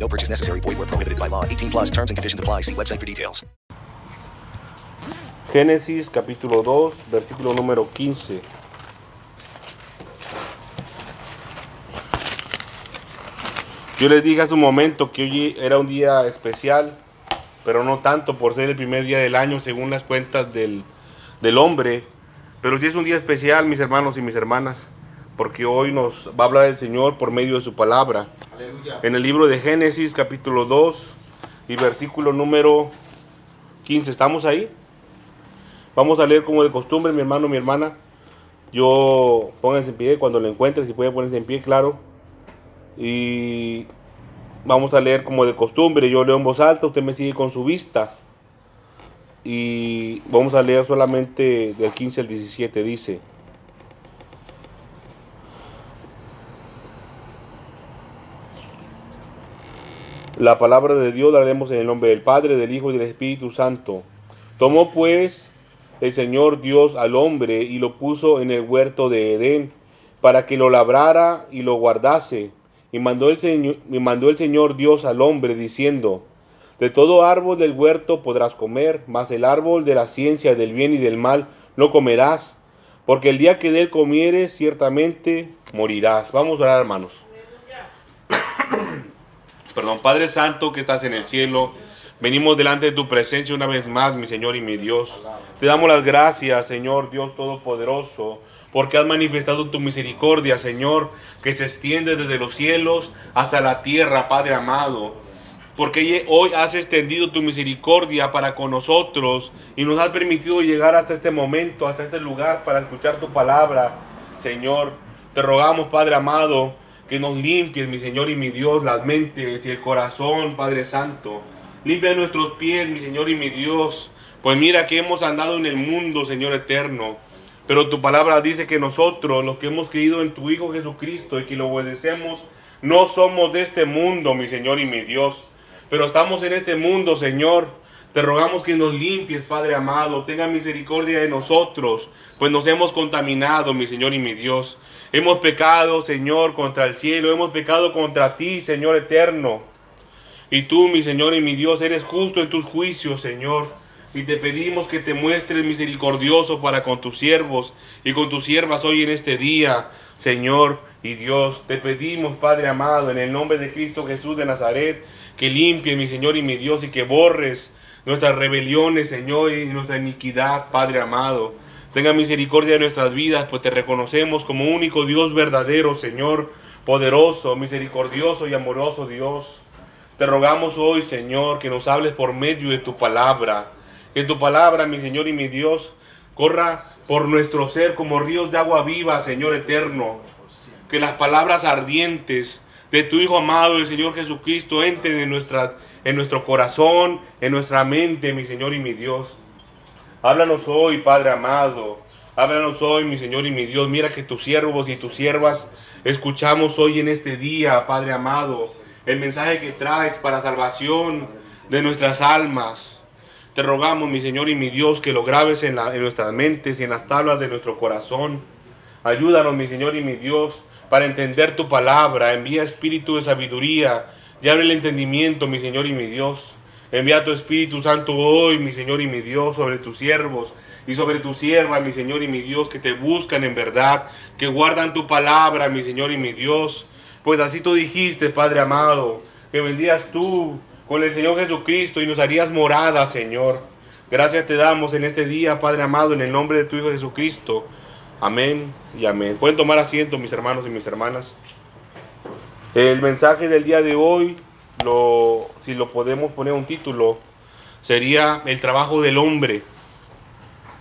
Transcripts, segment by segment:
No purchase necessary. Void where prohibited by law. 18 plus terms and conditions apply. See website for details. Génesis capítulo 2, versículo número 15. Yo les dije hace un momento que hoy era un día especial, pero no tanto por ser el primer día del año según las cuentas del, del hombre, pero sí es un día especial, mis hermanos y mis hermanas, porque hoy nos va a hablar el Señor por medio de su palabra. En el libro de Génesis capítulo 2 y versículo número 15, ¿estamos ahí? Vamos a leer como de costumbre, mi hermano, mi hermana. Yo pónganse en pie cuando lo encuentre, si puede ponerse en pie, claro. Y vamos a leer como de costumbre. Yo leo en voz alta, usted me sigue con su vista. Y vamos a leer solamente del 15 al 17. Dice. La palabra de Dios la leemos en el nombre del Padre, del Hijo y del Espíritu Santo. Tomó pues el Señor Dios al hombre y lo puso en el huerto de Edén para que lo labrara y lo guardase. Y mandó el Señor, mandó el Señor Dios al hombre diciendo, de todo árbol del huerto podrás comer, mas el árbol de la ciencia del bien y del mal no comerás, porque el día que de él comieres ciertamente morirás. Vamos a orar, hermanos. Padre Santo que estás en el cielo, venimos delante de tu presencia una vez más, mi Señor y mi Dios. Te damos las gracias, Señor Dios Todopoderoso, porque has manifestado tu misericordia, Señor, que se extiende desde los cielos hasta la tierra, Padre amado. Porque hoy has extendido tu misericordia para con nosotros y nos has permitido llegar hasta este momento, hasta este lugar, para escuchar tu palabra, Señor. Te rogamos, Padre amado, que nos limpies, mi Señor y mi Dios, las mentes y el corazón, Padre Santo. Limpia nuestros pies, mi Señor y mi Dios. Pues mira que hemos andado en el mundo, Señor eterno. Pero tu palabra dice que nosotros, los que hemos creído en tu Hijo Jesucristo y que lo obedecemos, no somos de este mundo, mi Señor y mi Dios. Pero estamos en este mundo, Señor. Te rogamos que nos limpies, Padre amado. Tenga misericordia de nosotros, pues nos hemos contaminado, mi Señor y mi Dios. Hemos pecado, Señor, contra el cielo. Hemos pecado contra ti, Señor eterno. Y tú, mi Señor y mi Dios, eres justo en tus juicios, Señor. Y te pedimos que te muestres misericordioso para con tus siervos y con tus siervas hoy en este día, Señor y Dios. Te pedimos, Padre amado, en el nombre de Cristo Jesús de Nazaret, que limpies, mi Señor y mi Dios, y que borres nuestras rebeliones, Señor, y nuestra iniquidad, Padre amado. Tenga misericordia de nuestras vidas, pues te reconocemos como único Dios verdadero, Señor, poderoso, misericordioso y amoroso Dios. Te rogamos hoy, Señor, que nos hables por medio de tu palabra. Que tu palabra, mi Señor y mi Dios, corra por nuestro ser como ríos de agua viva, Señor eterno. Que las palabras ardientes de tu Hijo amado, el Señor Jesucristo, entren en, nuestra, en nuestro corazón, en nuestra mente, mi Señor y mi Dios. Háblanos hoy, Padre amado. Háblanos hoy, mi Señor y mi Dios. Mira que tus siervos y tus siervas escuchamos hoy en este día, Padre amado, el mensaje que traes para salvación de nuestras almas. Te rogamos, mi Señor y mi Dios, que lo grabes en, en nuestras mentes y en las tablas de nuestro corazón. Ayúdanos, mi Señor y mi Dios, para entender tu palabra. Envía espíritu de sabiduría y abre el entendimiento, mi Señor y mi Dios. Envía tu Espíritu Santo hoy, mi Señor y mi Dios, sobre tus siervos y sobre tu sierva, mi Señor y mi Dios, que te buscan en verdad, que guardan tu palabra, mi Señor y mi Dios. Pues así tú dijiste, Padre amado, que vendrías tú con el Señor Jesucristo y nos harías morada, Señor. Gracias te damos en este día, Padre amado, en el nombre de tu Hijo Jesucristo. Amén y amén. Pueden tomar asiento, mis hermanos y mis hermanas. El mensaje del día de hoy, lo, si lo podemos poner un título, sería el trabajo del hombre.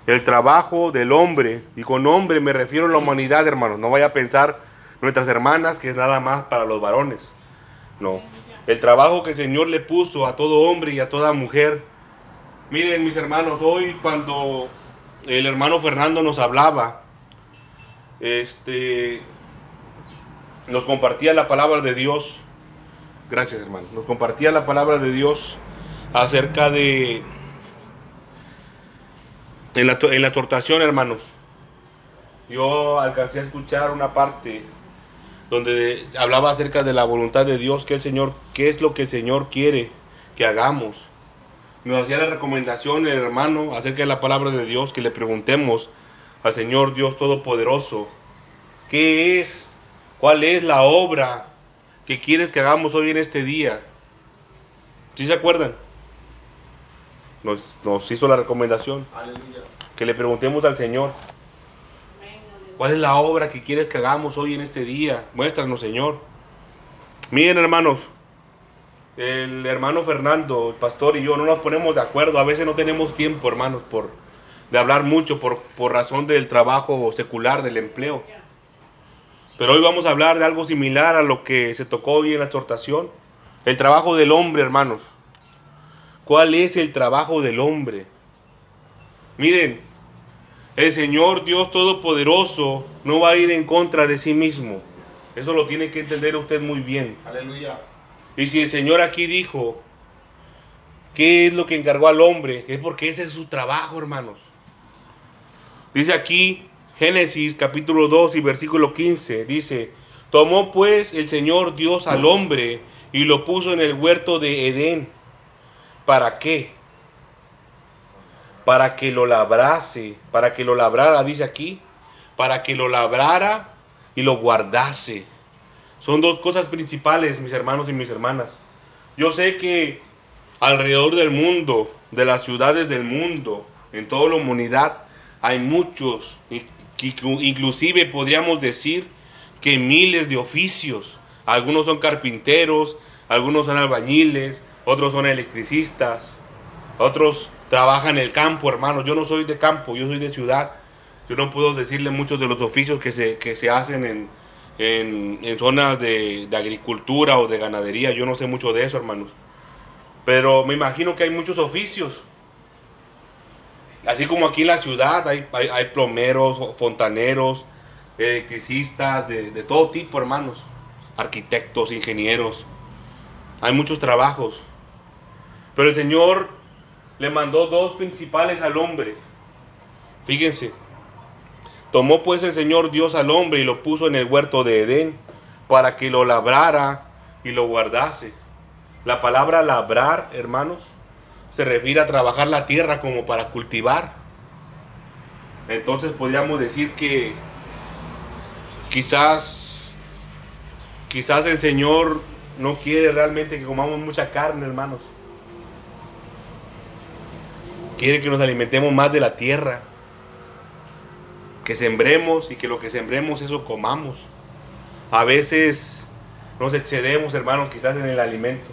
El trabajo del hombre. Y con hombre me refiero a la humanidad, hermanos. No vaya a pensar nuestras hermanas que es nada más para los varones. No. El trabajo que el Señor le puso a todo hombre y a toda mujer Miren, mis hermanos, hoy cuando el hermano Fernando nos hablaba, este, nos compartía la palabra de Dios. Gracias, hermano. Nos compartía la palabra de Dios acerca de en la, en hermanos. Yo alcancé a escuchar una parte donde hablaba acerca de la voluntad de Dios, que el Señor, qué es lo que el Señor quiere que hagamos. Nos hacía la recomendación el hermano acerca de la palabra de Dios, que le preguntemos al Señor Dios Todopoderoso, ¿qué es? ¿Cuál es la obra que quieres que hagamos hoy en este día? ¿Sí se acuerdan? Nos, nos hizo la recomendación. Que le preguntemos al Señor. ¿Cuál es la obra que quieres que hagamos hoy en este día? Muéstranos, Señor. Miren, hermanos, el hermano Fernando, el pastor y yo no nos ponemos de acuerdo. A veces no tenemos tiempo, hermanos, por de hablar mucho por, por razón del trabajo secular, del empleo. Pero hoy vamos a hablar de algo similar a lo que se tocó hoy en la exhortación. El trabajo del hombre, hermanos. ¿Cuál es el trabajo del hombre? Miren, el Señor Dios Todopoderoso no va a ir en contra de sí mismo. Eso lo tiene que entender usted muy bien. Aleluya. Y si el Señor aquí dijo, ¿qué es lo que encargó al hombre? Es porque ese es su trabajo, hermanos. Dice aquí Génesis capítulo 2 y versículo 15, dice, tomó pues el Señor Dios al hombre y lo puso en el huerto de Edén. ¿Para qué? para que lo labrase, para que lo labrara, dice aquí, para que lo labrara y lo guardase. Son dos cosas principales, mis hermanos y mis hermanas. Yo sé que alrededor del mundo, de las ciudades del mundo, en toda la humanidad, hay muchos, inclusive podríamos decir que miles de oficios. Algunos son carpinteros, algunos son albañiles, otros son electricistas, otros trabaja en el campo, hermano. Yo no soy de campo, yo soy de ciudad. Yo no puedo decirle muchos de los oficios que se, que se hacen en, en, zonas de, agricultura o de ganadería. Yo no sé mucho de eso, hermanos. Pero me imagino que hay muchos oficios. Así como aquí en la ciudad hay, hay, plomeros, fontaneros, electricistas, de, de todo tipo, hermanos. Arquitectos, ingenieros. Hay muchos trabajos. Pero el Señor le mandó dos principales al hombre. Fíjense, tomó pues el Señor Dios al hombre y lo puso en el huerto de Edén para que lo labrara y lo guardase. La palabra labrar, hermanos, se refiere a trabajar la tierra como para cultivar. Entonces podríamos decir que quizás quizás el Señor no quiere realmente que comamos mucha carne, hermanos. Quiere que nos alimentemos más de la tierra. Que sembremos y que lo que sembremos eso comamos. A veces nos excedemos, hermanos, quizás en el alimento.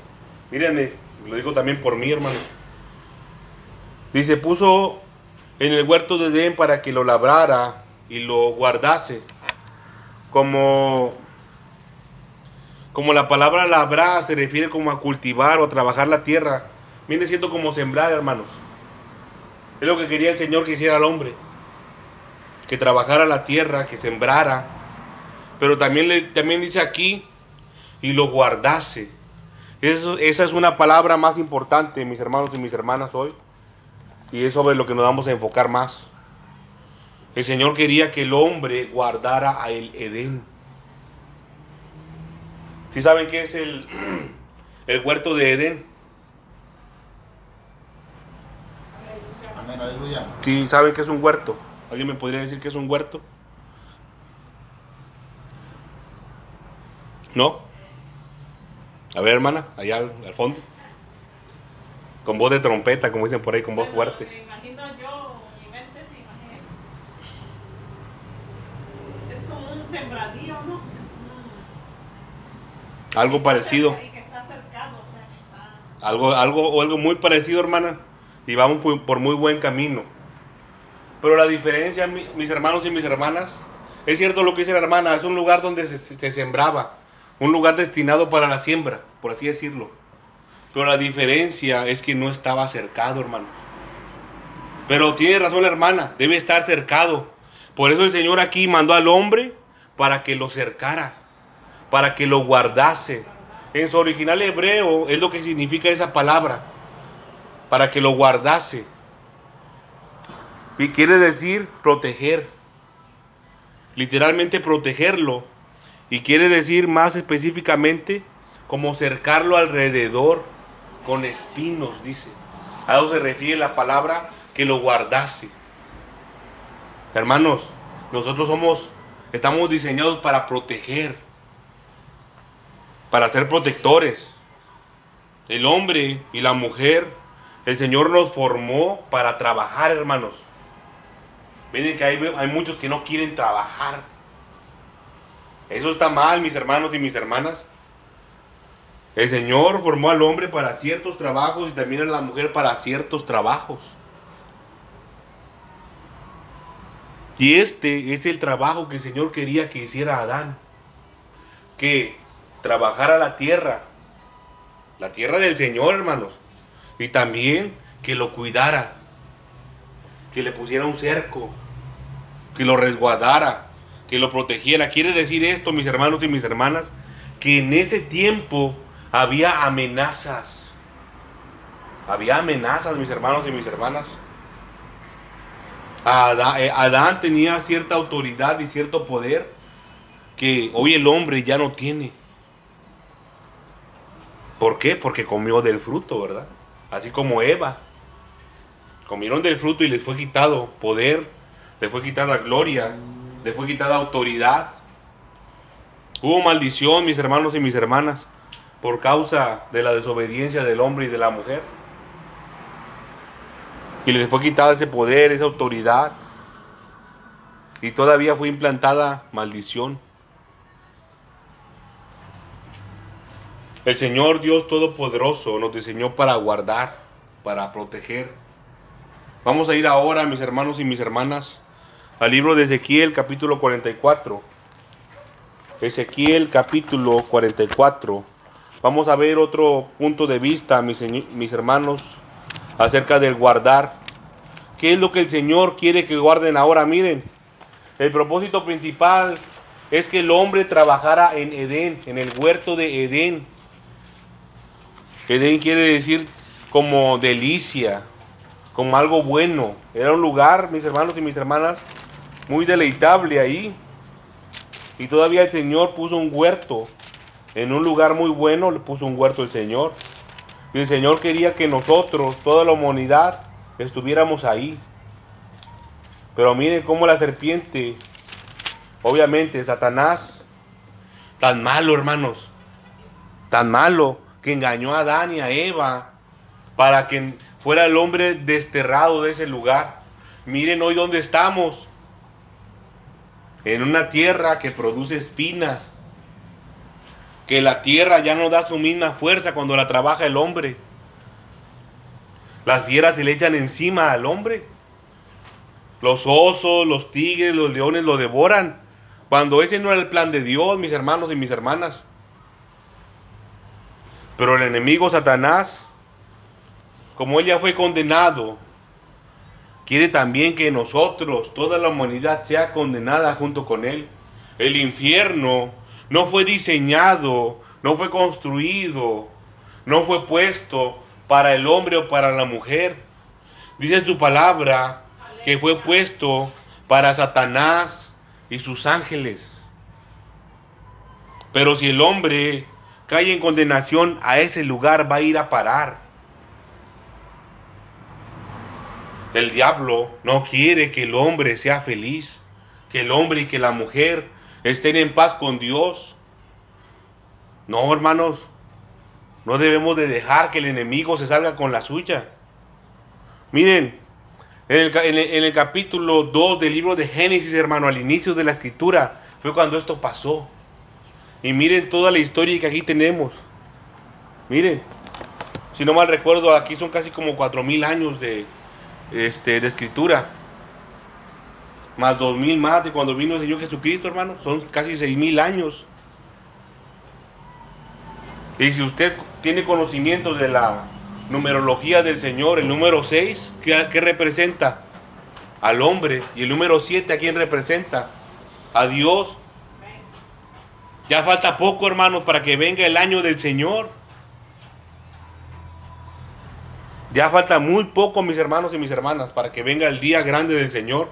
Mírenme, lo digo también por mí, hermano. Dice, puso en el huerto de Edén para que lo labrara y lo guardase. Como, como la palabra labrar se refiere como a cultivar o a trabajar la tierra. Viene siendo como sembrar, hermanos. Es lo que quería el Señor que hiciera al hombre. Que trabajara la tierra, que sembrara. Pero también, le, también dice aquí, y lo guardase. Esa es una palabra más importante, mis hermanos y mis hermanas, hoy. Y es sobre lo que nos vamos a enfocar más. El Señor quería que el hombre guardara a el Edén. ¿Sí saben qué es el, el huerto de Edén? Si saben que es un huerto. ¿Alguien me podría decir que es un huerto? ¿No? A ver, hermana, allá al, fondo. Con voz de trompeta, como dicen por ahí, con voz fuerte. Me imagino yo, mi mente se imagina es, es como un sembradío, ¿no? Algo parecido. Que está cercado, o sea, que está... Algo, algo, algo muy parecido, hermana y vamos por muy buen camino. Pero la diferencia, mis hermanos y mis hermanas, es cierto lo que dice la hermana, es un lugar donde se, sembraba, un lugar destinado para la siembra, por así decirlo. Pero la diferencia es que no estaba cercado, hermanos. Pero tiene razón la hermana, debe estar cercado. Por eso el Señor aquí mandó al hombre para que lo cercara, para que lo guardase. En su original hebreo es lo que significa esa palabra, para que lo guardase. Y quiere decir proteger, literalmente protegerlo. Y quiere decir más específicamente como cercarlo alrededor con espinos, dice. A eso se refiere la palabra que lo guardase. Hermanos, nosotros somos, estamos diseñados para proteger, para ser protectores. El hombre y la mujer, el Señor nos formó para trabajar, hermanos. Miren que hay, hay muchos que no quieren trabajar. Eso está mal, mis hermanos y mis hermanas. El Señor formó al hombre para ciertos trabajos y también a la mujer para ciertos trabajos. Y este es el trabajo que el Señor quería que hiciera Adán. Que trabajara la tierra. La tierra del Señor, hermanos. Y también que lo cuidara. Que le pusiera un cerco. Que lo resguardara. Que lo protegiera. Quiere decir esto, mis hermanos y mis hermanas. Que en ese tiempo había amenazas. Había amenazas, mis hermanos y mis hermanas. Eh, Adán, tenía cierta autoridad y cierto poder que hoy el hombre ya no tiene. ¿Por qué? Porque comió del fruto, ¿verdad? Así como Eva. Comieron del fruto y les fue quitado poder, les fue quitada gloria, les fue quitada autoridad. Hubo maldición, mis hermanos y mis hermanas, por causa de la desobediencia del hombre y de la mujer y les fue quitado ese poder, esa autoridad. Y todavía fue implantada maldición. El Señor Dios Todopoderoso nos diseñó para guardar, para proteger. Vamos a ir ahora, mis hermanos y mis hermanas, al libro de Ezequiel capítulo 44. Ezequiel capítulo 44. Vamos a ver otro punto de vista, mis, mis hermanos, acerca del guardar. ¿Qué es lo que el Señor quiere que guarden ahora? Miren, el propósito principal es que el hombre trabajara en Edén, en el huerto de Edén. Edén quiere decir como delicia, como algo bueno. Era un lugar, mis hermanos y mis hermanas, muy deleitable ahí. Y todavía el Señor puso un huerto. En un lugar muy bueno le puso un huerto el Señor. Y el Señor quería que nosotros, toda la humanidad, estuviéramos ahí. Pero miren cómo la serpiente, obviamente Satanás, tan malo hermanos, tan malo que engañó a Adán y a Eva para que fuera el hombre desterrado de ese lugar. Miren hoy dónde estamos. En una tierra que produce espinas. Que la tierra ya no da su misma fuerza cuando la trabaja el hombre. Las fieras se le echan encima al hombre. Los osos, los tigres, los leones lo devoran. Cuando ese no era el plan de Dios, mis hermanos y mis hermanas. Pero el enemigo Satanás, como él ya fue condenado, quiere también que nosotros, toda la humanidad, sea condenada junto con él. El infierno no fue diseñado, no fue construido, no fue puesto para el hombre o para la mujer. Dice su palabra que fue puesto para Satanás y sus ángeles. Pero si el hombre cae en condenación, a ese lugar va a ir a parar. El diablo no quiere que el hombre sea feliz, que el hombre y que la mujer estén en paz con Dios. No, hermanos, no debemos de dejar que el enemigo se salga con la suya. Miren, en el, capítulo 2 del libro de Génesis, hermano, al inicio de la escritura, fue cuando esto pasó. Y miren toda la historia que aquí tenemos. Miren, si no mal recuerdo, aquí son casi como cuatro mil años de, este, de escritura. Más dos mil más de cuando vino el Señor Jesucristo, hermano. Son casi seis mil años. Y si usted tiene conocimiento de la, numerología del Señor, el número 6, ¿qué, representa? Al hombre. Y el número 7, ¿a quién representa? A Dios. Ya falta poco, hermanos, para que venga el año del Señor. Ya falta muy poco, mis hermanos y mis hermanas, para que venga el día grande del Señor,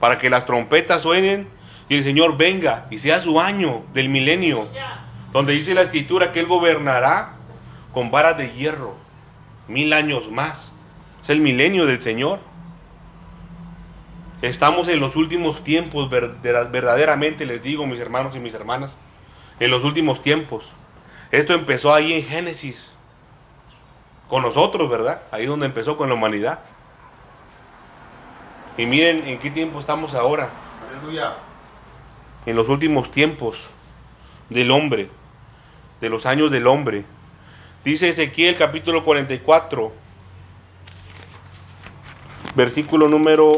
para que las trompetas suenen y el Señor venga y sea su año del milenio, donde dice la escritura que Él gobernará con varas de hierro mil años más. Es el milenio del Señor. Estamos en los últimos tiempos, verdaderamente les digo, mis hermanos y mis hermanas, en los últimos tiempos. Esto empezó ahí en Génesis, con nosotros, ¿verdad? Ahí donde empezó con la humanidad. Y miren en qué tiempo estamos ahora. Aleluya. En los últimos tiempos del hombre, de los años del hombre. Dice Ezequiel capítulo 44, versículo número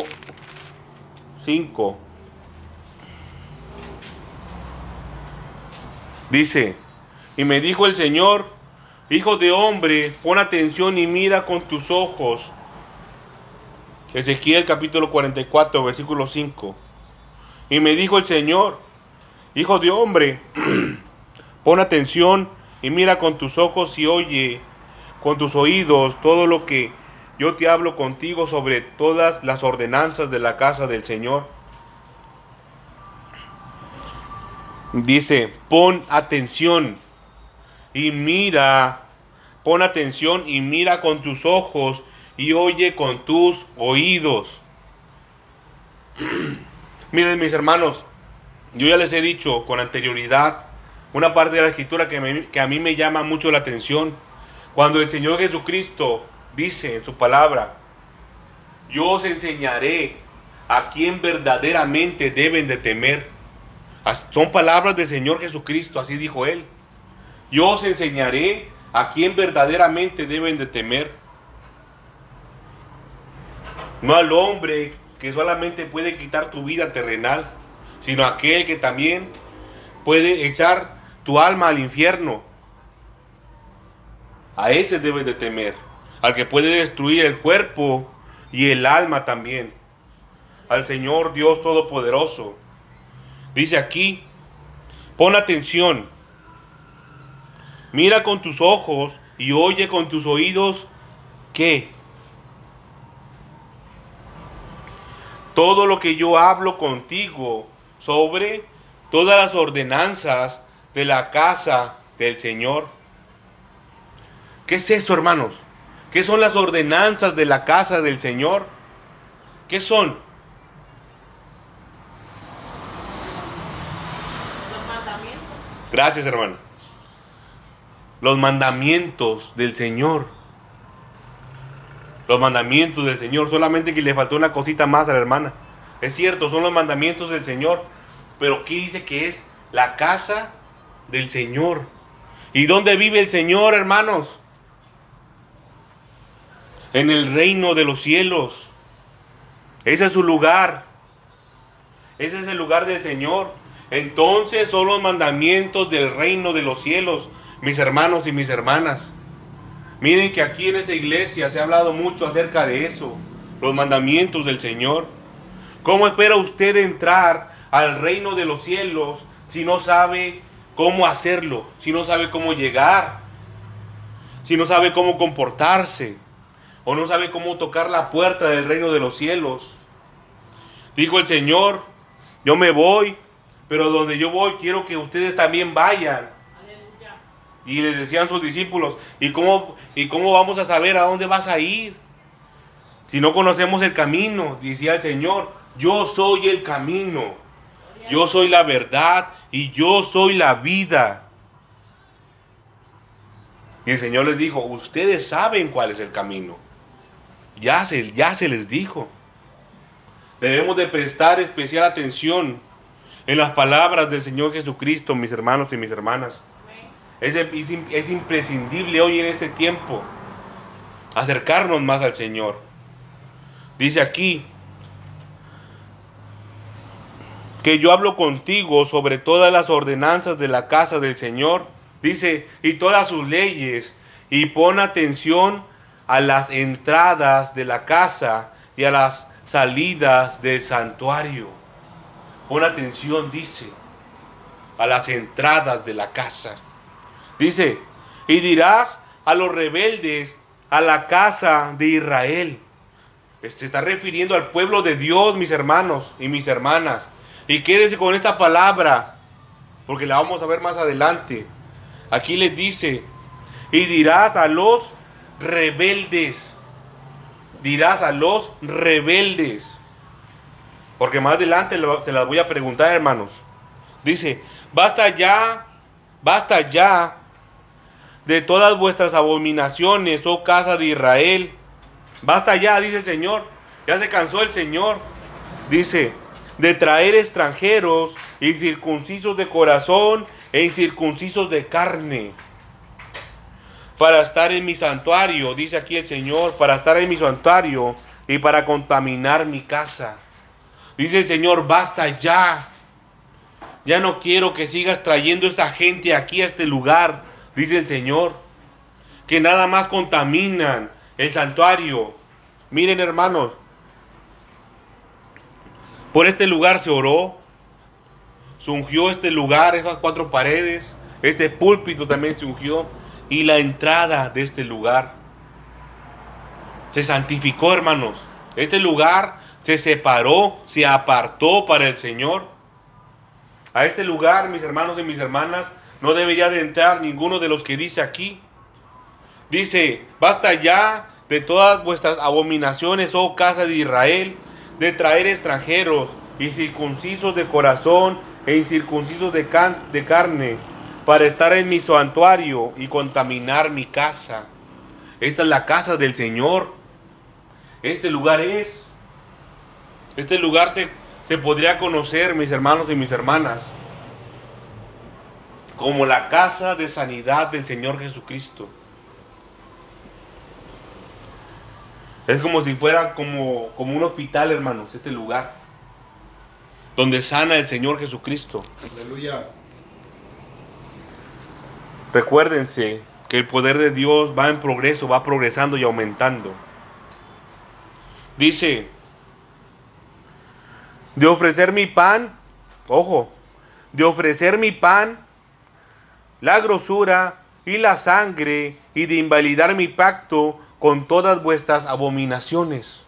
5. Dice, y me dijo el Señor, hijo de hombre, pon atención y mira con tus ojos. Ezequiel capítulo 44, versículo 5. Y me dijo el Señor, hijo de hombre, pon atención y mira con tus ojos y oye con tus oídos todo lo que yo te hablo contigo sobre todas las ordenanzas de la casa del Señor. Dice, pon atención y mira, pon atención y mira con tus ojos y oye con tus oídos. Miren mis hermanos, yo ya les he dicho con anterioridad una parte de la escritura que, que a mí me llama mucho la atención. Cuando el Señor Jesucristo dice en su palabra, yo os enseñaré a quien verdaderamente deben de temer. Son palabras del Señor Jesucristo, así dijo él. Yo os enseñaré a quien verdaderamente deben de temer. No al hombre que solamente puede quitar tu vida terrenal, sino aquel que también puede echar tu alma al infierno. A ese debes de temer, al que puede destruir el cuerpo y el alma también. Al Señor Dios Todopoderoso. Dice aquí, pon atención, mira con tus ojos y oye con tus oídos que todo lo que yo hablo contigo sobre todas las ordenanzas de la casa del Señor. ¿Qué es eso, hermanos? ¿Qué son las ordenanzas de la casa del Señor? ¿Qué son? Los mandamientos. Gracias, hermano. Los mandamientos del Señor. Los mandamientos del Señor. Solamente que le faltó una cosita más a la hermana. Es cierto, son los mandamientos del Señor. Pero ¿qué dice que es la casa del Señor. ¿Y dónde vive el Señor, hermanos? En el reino de los cielos. Ese es su lugar. Ese es el lugar del Señor. Entonces son los mandamientos del reino de los cielos, mis hermanos y mis hermanas. Miren que aquí en esta iglesia se ha hablado mucho acerca de eso, los mandamientos del Señor. ¿Cómo espera usted entrar al reino de los cielos si no sabe cómo hacerlo, si no sabe cómo llegar, si no sabe cómo comportarse, o no sabe cómo tocar la puerta del reino de los cielos. Dijo el Señor, yo me voy, pero donde yo voy quiero que ustedes también vayan. Y les decían sus discípulos, ¿y cómo, ¿y cómo vamos a saber a dónde vas a ir? Si no conocemos el camino, decía el Señor, yo soy el camino yo soy la verdad y yo soy la vida. Y el Señor les dijo, ustedes saben cuál es el camino. Ya se, ya se les dijo. Debemos de prestar especial atención en las palabras del Señor Jesucristo, mis hermanos y mis hermanas. Es, es imprescindible hoy en este tiempo acercarnos más al Señor. Dice aquí, que yo hablo contigo sobre todas las ordenanzas de la casa del Señor, dice, y todas sus leyes, y pon atención a las entradas de la casa y a las salidas del santuario. Pon atención, dice, a las entradas de la casa. Dice, y dirás a los rebeldes, a la casa de Israel. Se está refiriendo al pueblo de Dios, mis hermanos y mis hermanas. Y quédese con esta palabra, porque la vamos a ver más adelante. Aquí les dice, y dirás a los rebeldes, dirás a los rebeldes, porque más adelante se las voy a preguntar, hermanos. Dice, basta ya, basta ya de todas vuestras abominaciones, oh casa de Israel. Basta ya, dice el Señor. Ya se cansó el Señor. Dice, de traer extranjeros incircuncisos de corazón e incircuncisos de carne. Para estar en mi santuario, dice aquí el Señor, para estar en mi santuario y para contaminar mi casa. Dice el Señor, basta ya. Ya no quiero que sigas trayendo esa gente aquí a este lugar, dice el Señor. Que nada más contaminan el santuario. Miren hermanos, por este lugar se oró, se ungió este lugar, esas cuatro paredes, este púlpito también se ungió y la entrada de este lugar se santificó, hermanos. Este lugar se separó, se apartó para el Señor. A este lugar, mis hermanos y mis hermanas, no debería de entrar ninguno de los que dice aquí. Dice, basta ya de todas vuestras abominaciones, oh casa de Israel, de traer extranjeros, incircuncisos de corazón e incircuncisos de, de carne, para estar en mi santuario y contaminar mi casa. Esta es la casa del Señor. Este lugar es. Este lugar se, se podría conocer, mis hermanos y mis hermanas, como la casa de sanidad del Señor Jesucristo. Es como si fuera como, como un hospital, hermanos, este lugar. Donde sana el Señor Jesucristo. Aleluya. Recuérdense que el poder de Dios va en progreso, va progresando y aumentando. Dice, de ofrecer mi pan, ojo, de ofrecer mi pan, la grosura y la sangre y de invalidar mi pacto con todas vuestras abominaciones.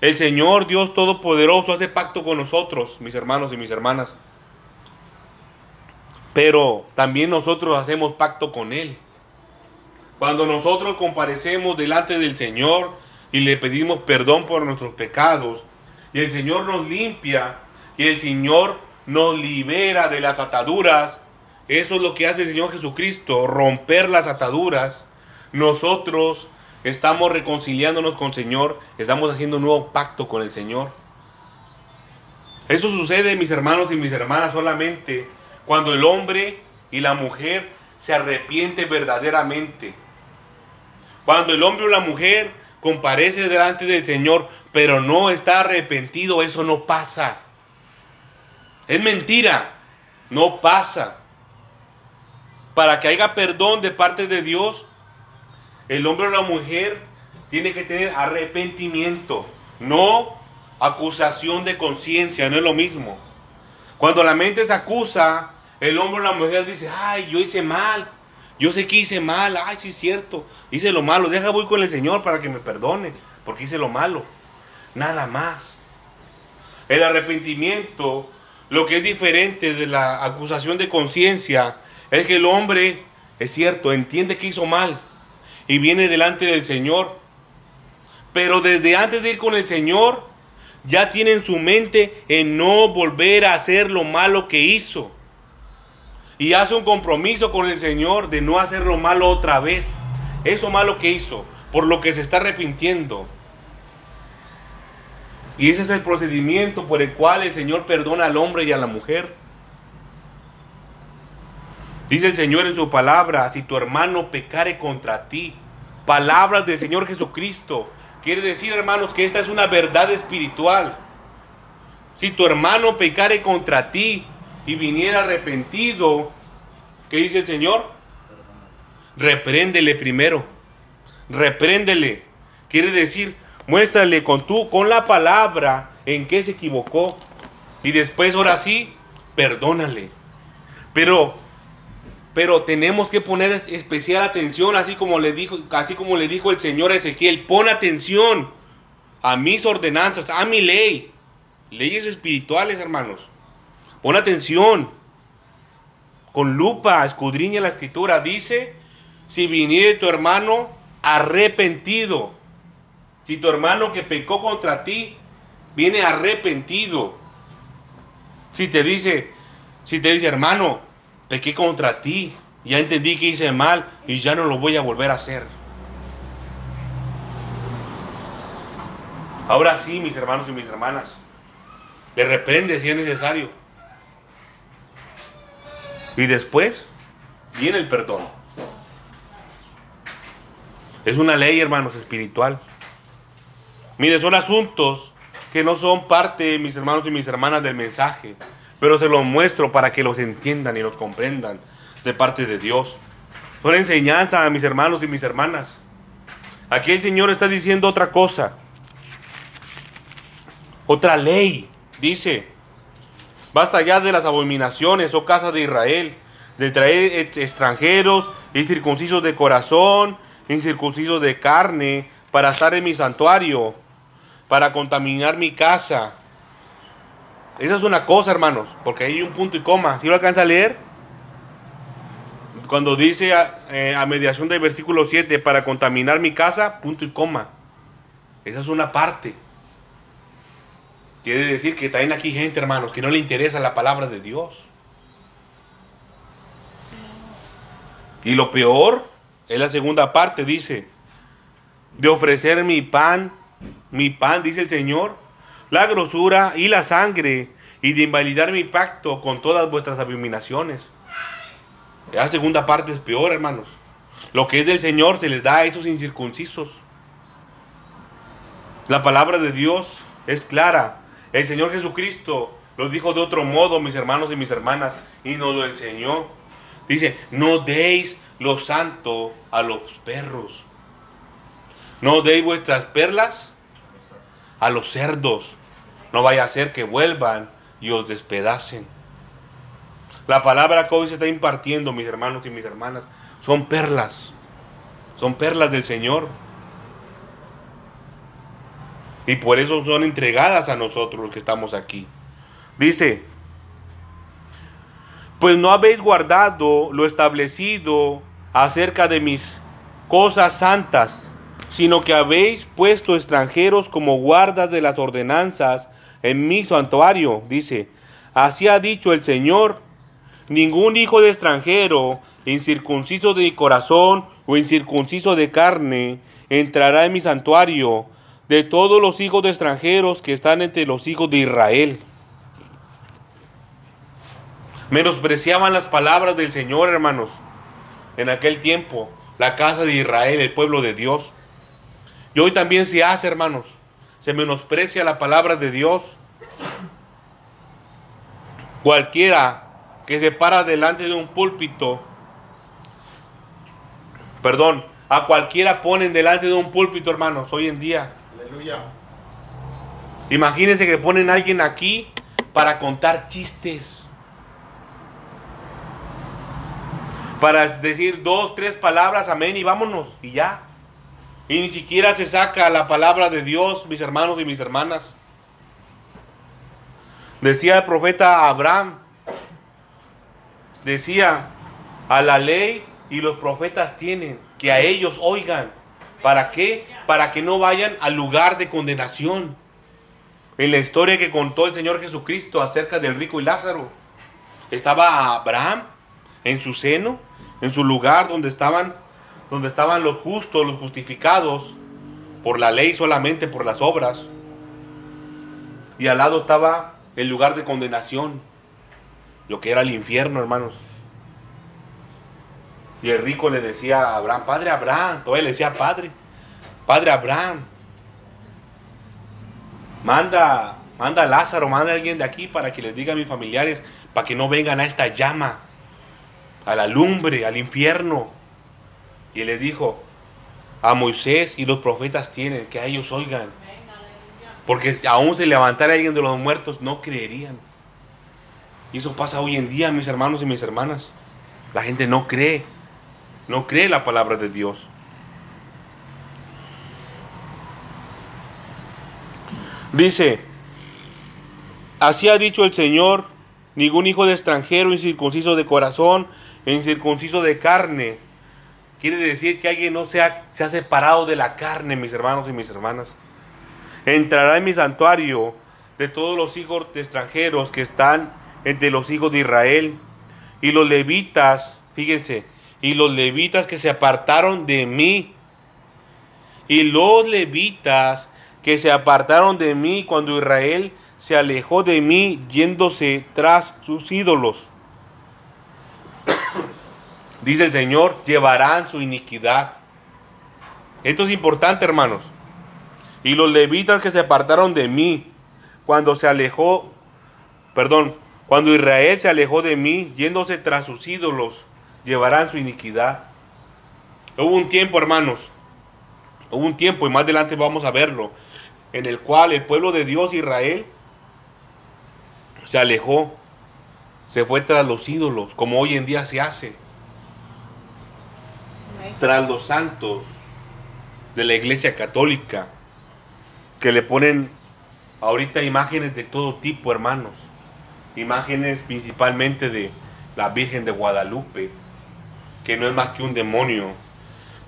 El Señor Dios Todopoderoso hace pacto con nosotros, mis hermanos y mis hermanas. Pero también nosotros hacemos pacto con Él. Cuando nosotros comparecemos delante del Señor y le pedimos perdón por nuestros pecados, y el Señor nos limpia, y el Señor nos libera de las ataduras, eso es lo que hace el Señor Jesucristo, romper las ataduras. Nosotros estamos reconciliándonos con el Señor, estamos haciendo un nuevo pacto con el Señor. Eso sucede, mis hermanos y mis hermanas, solamente cuando el hombre y la mujer se arrepienten verdaderamente. Cuando el hombre o la mujer comparece delante del Señor, pero no está arrepentido, eso no pasa. Es mentira, no pasa. Para que haya perdón de parte de Dios, el hombre o la mujer tiene que tener arrepentimiento, no acusación de conciencia, no es lo mismo. Cuando la mente se acusa, el hombre o la mujer dice, ay, yo hice mal, yo sé que hice mal, ay, sí es cierto, hice lo malo, deja voy con el Señor para que me perdone, porque hice lo malo. Nada más. El arrepentimiento, lo que es diferente de la acusación de conciencia, es que el hombre, es cierto, entiende que hizo mal, y viene delante del Señor. Pero desde antes de ir con el Señor, ya tiene en su mente en no volver a hacer lo malo que hizo. Y hace un compromiso con el Señor de no hacer lo malo otra vez. Eso malo que hizo, por lo que se está arrepintiendo. Y ese es el procedimiento por el cual el Señor perdona al hombre y a la mujer. Dice el Señor en su palabra, si tu hermano pecare contra ti, palabras del Señor Jesucristo. Quiere decir, hermanos, que esta es una verdad espiritual. Si tu hermano pecare contra ti y viniera arrepentido, ¿qué dice el Señor? Repréndele primero. repréndele. Quiere decir, muéstrale con tú, con la palabra, en qué se equivocó. Y después, ahora sí, perdónale. Pero, pero tenemos que poner especial atención, así como le dijo, así como le dijo el Señor Ezequiel, pon atención a mis ordenanzas, a mi ley. Leyes espirituales, hermanos. Pon atención. Con lupa, escudriña la escritura. Dice, si viniere tu hermano arrepentido. Si tu hermano que pecó contra ti viene arrepentido. Si te dice, si te dice, hermano, pequé contra ti, ya entendí que hice mal y ya no lo voy a volver a hacer. Ahora sí, mis hermanos y mis hermanas, le reprende si es necesario. Y después viene el perdón. Es una ley, hermanos, espiritual. Mire, son asuntos que no son parte, mis hermanos y mis hermanas, del mensaje, pero se los muestro para que los entiendan y los comprendan de parte de Dios. Son enseñanza a mis hermanos y mis hermanas. Aquí el Señor está diciendo otra cosa. Otra ley. Dice, basta ya de las abominaciones, oh casa de Israel, de traer extranjeros, incircuncisos de corazón, incircuncisos de carne, para estar en mi santuario para contaminar mi casa. Esa es una cosa, hermanos, porque hay un punto y coma. ¿Si lo alcanza a leer? Cuando dice eh, a, mediación del versículo 7, para contaminar mi casa, punto y coma. Esa es una parte. Quiere decir que traen aquí gente, hermanos, que no le interesa la palabra de Dios. Y lo peor es la segunda parte, dice, de ofrecer mi pan mi pan, dice el Señor, la grosura y la sangre, y de invalidar mi pacto con todas vuestras abominaciones. La segunda parte es peor, hermanos. Lo que es del Señor se les da a esos incircuncisos. La palabra de Dios es clara. El Señor Jesucristo lo dijo de otro modo, mis hermanos y mis hermanas, y nos lo enseñó. Dice, no deis lo santo a los perros. No deis vuestras perlas a los cerdos. No vaya a ser que vuelvan y os despedacen. La palabra que hoy se está impartiendo, mis hermanos y mis hermanas, son perlas. Son perlas del Señor. Y por eso son entregadas a nosotros los que estamos aquí. Dice, pues no habéis guardado lo establecido acerca de mis cosas santas sino que habéis puesto extranjeros como guardas de las ordenanzas en mi santuario, dice. Así ha dicho el Señor, ningún hijo de extranjero, incircunciso de corazón o incircunciso de carne, entrará en mi santuario, de todos los hijos de extranjeros que están entre los hijos de Israel. Menospreciaban las palabras del Señor, hermanos, en aquel tiempo, la casa de Israel, el pueblo de Dios. Y hoy también se hace, hermanos. Se menosprecia la palabra de Dios. Cualquiera que se para delante de un púlpito, perdón, a cualquiera ponen delante de un púlpito, hermanos, hoy en día. Aleluya. Imagínense que ponen a alguien aquí para contar chistes. Para decir dos, tres palabras, amén, y vámonos, y ya. Y ni siquiera se saca la palabra de Dios, mis hermanos y mis hermanas. Decía el profeta Abraham, decía, a la ley y los profetas tienen, que a ellos oigan. ¿Para qué? Para que no vayan al lugar de condenación. En la historia que contó el Señor Jesucristo acerca del rico y Lázaro, estaba Abraham en su seno, en su lugar donde estaban donde estaban los justos, los justificados por la ley solamente, por las obras. Y al lado estaba el lugar de condenación, lo que era el infierno, hermanos. Y el rico le decía a Abraham, Padre Abraham, todavía le decía Padre, Padre Abraham, manda, manda a Lázaro, manda a alguien de aquí para que les diga a mis familiares, para que no vengan a esta llama, a la lumbre, al infierno. Y le dijo, a Moisés y los profetas tienen, que a ellos oigan. Porque aún se levantara alguien de los muertos, no creerían. Y eso pasa hoy en día, mis hermanos y mis hermanas. La gente no cree, no cree la palabra de Dios. Dice, así ha dicho el Señor, ningún hijo de extranjero incircunciso de corazón, incircunciso de carne. Quiere decir que alguien no se ha, se ha separado de la carne, mis hermanos y mis hermanas. Entrará en mi santuario de todos los hijos de extranjeros que están entre los hijos de Israel. Y los levitas, fíjense, y los levitas que se apartaron de mí. Y los levitas que se apartaron de mí cuando Israel se alejó de mí yéndose tras sus ídolos. Dice el Señor, llevarán su iniquidad. Esto es importante, hermanos. Y los levitas que se apartaron de mí cuando se alejó, perdón, cuando Israel se alejó de mí, yéndose tras sus ídolos, llevarán su iniquidad. Hubo un tiempo, hermanos, hubo un tiempo, y más adelante vamos a verlo, en el cual el pueblo de Dios, Israel, se alejó, se fue tras los ídolos, como hoy en día se hace, tras los santos de la iglesia católica, que le ponen ahorita imágenes de todo tipo, hermanos. Imágenes principalmente de la Virgen de Guadalupe, que no es más que un demonio,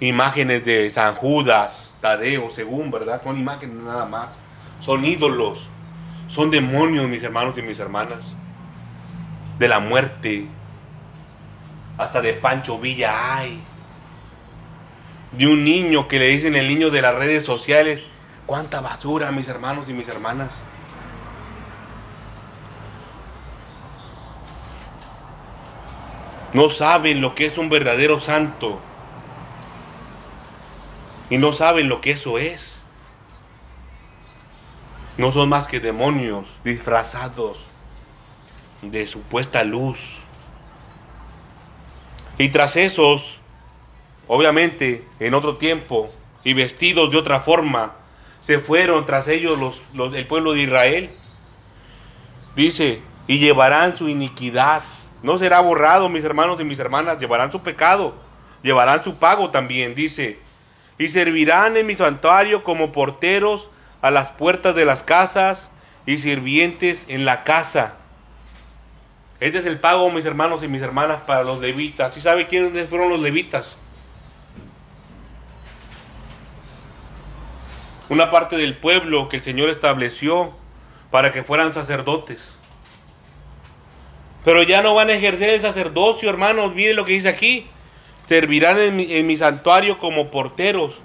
imágenes de San Judas, Tadeo, según, ¿verdad? Son imágenes nada más, son ídolos, son demonios, mis hermanos y mis hermanas, de la muerte, hasta de Pancho Villa hay, de un niño que le dicen el niño de las redes sociales, cuánta basura, mis hermanos y mis hermanas. No saben lo que es un verdadero santo. Y no saben lo que eso es. No son más que demonios disfrazados de supuesta luz. Y tras esos, obviamente, en otro tiempo y vestidos de otra forma, se fueron tras ellos los, el pueblo de Israel. Dice, y llevarán su iniquidad no será borrado, mis hermanos y mis hermanas, llevarán su pecado, llevarán su pago también, dice. Y servirán en mi santuario como porteros a las puertas de las casas y sirvientes en la casa. Este es el pago, mis hermanos y mis hermanas, para los levitas. ¿Y sabe quiénes fueron los levitas? Una parte del pueblo que el Señor estableció para que fueran sacerdotes. Pero ya no van a ejercer el sacerdocio, hermanos. Miren lo que dice aquí. Servirán en mi, santuario como porteros,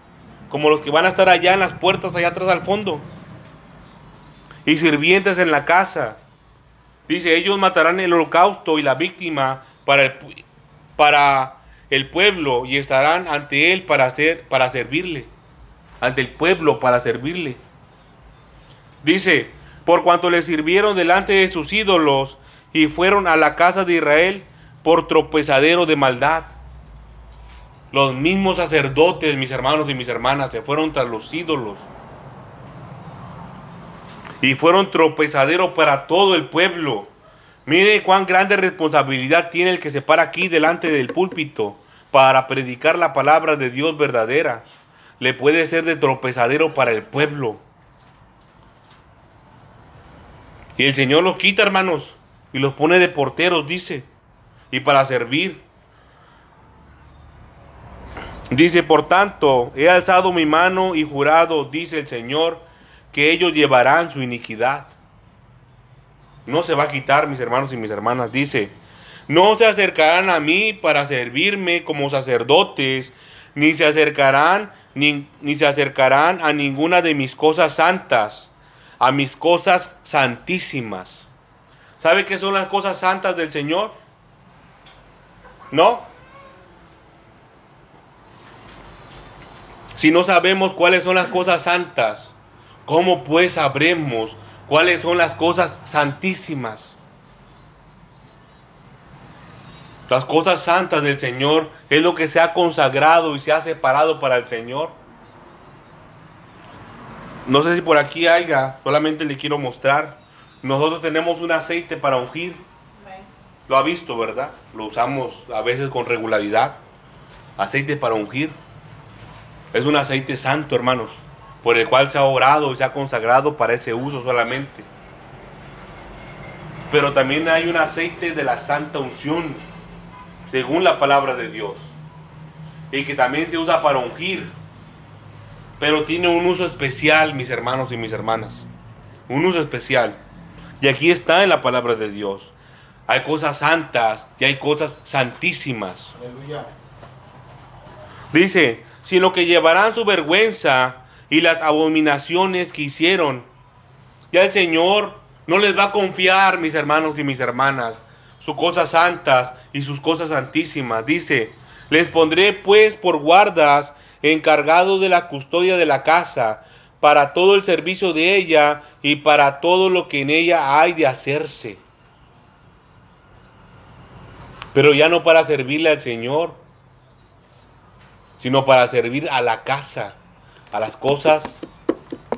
como los que van a estar allá en las puertas, allá atrás al fondo. Y sirvientes en la casa. Dice, ellos matarán el holocausto y la víctima para el, para el pueblo y estarán ante él para, hacer, para servirle. Ante el pueblo para servirle. Dice, por cuanto le sirvieron delante de sus ídolos y fueron a la casa de Israel por tropezadero de maldad. Los mismos sacerdotes, mis hermanos y mis hermanas, se fueron tras los ídolos. Y fueron tropezadero para todo el pueblo. Mire cuán grande responsabilidad tiene el que se para aquí delante del púlpito para predicar la palabra de Dios verdadera. Le puede ser de tropezadero para el pueblo. Y el Señor los quita, hermanos y los pone de porteros, dice, y para servir. Dice, por tanto, he alzado mi mano y jurado, dice el Señor, que ellos llevarán su iniquidad. No se va a quitar, mis hermanos y mis hermanas. Dice, no se acercarán a mí para servirme como sacerdotes, ni se acercarán, ni, ni se acercarán a ninguna de mis cosas santas, a mis cosas santísimas. ¿Sabe qué son las cosas santas del Señor? ¿No? Si no sabemos cuáles son las cosas santas, ¿cómo pues sabremos cuáles son las cosas santísimas? Las cosas santas del Señor es lo que se ha consagrado y se ha separado para el Señor. No sé si por aquí haya, solamente le quiero mostrar. Nosotros tenemos un aceite para ungir. Lo ha visto, ¿verdad? Lo usamos a veces con regularidad. Aceite para ungir. Es un aceite santo, hermanos, por el cual se ha orado y se ha consagrado para ese uso solamente. Pero también hay un aceite de la santa unción, según la palabra de Dios. Y que también se usa para ungir. Pero tiene un uso especial, mis hermanos y mis hermanas. Un uso especial. Y aquí está en la palabra de Dios. Hay cosas santas y hay cosas santísimas. Dice, sino que llevarán su vergüenza y las abominaciones que hicieron. Ya el Señor no les va a confiar, mis hermanos y mis hermanas, sus cosas santas y sus cosas santísimas. Dice, les pondré pues por guardas encargados de la custodia de la casa, para todo el servicio de ella y para todo lo que en ella hay de hacerse. Pero ya no para servirle al Señor, sino para servir a la casa, a las cosas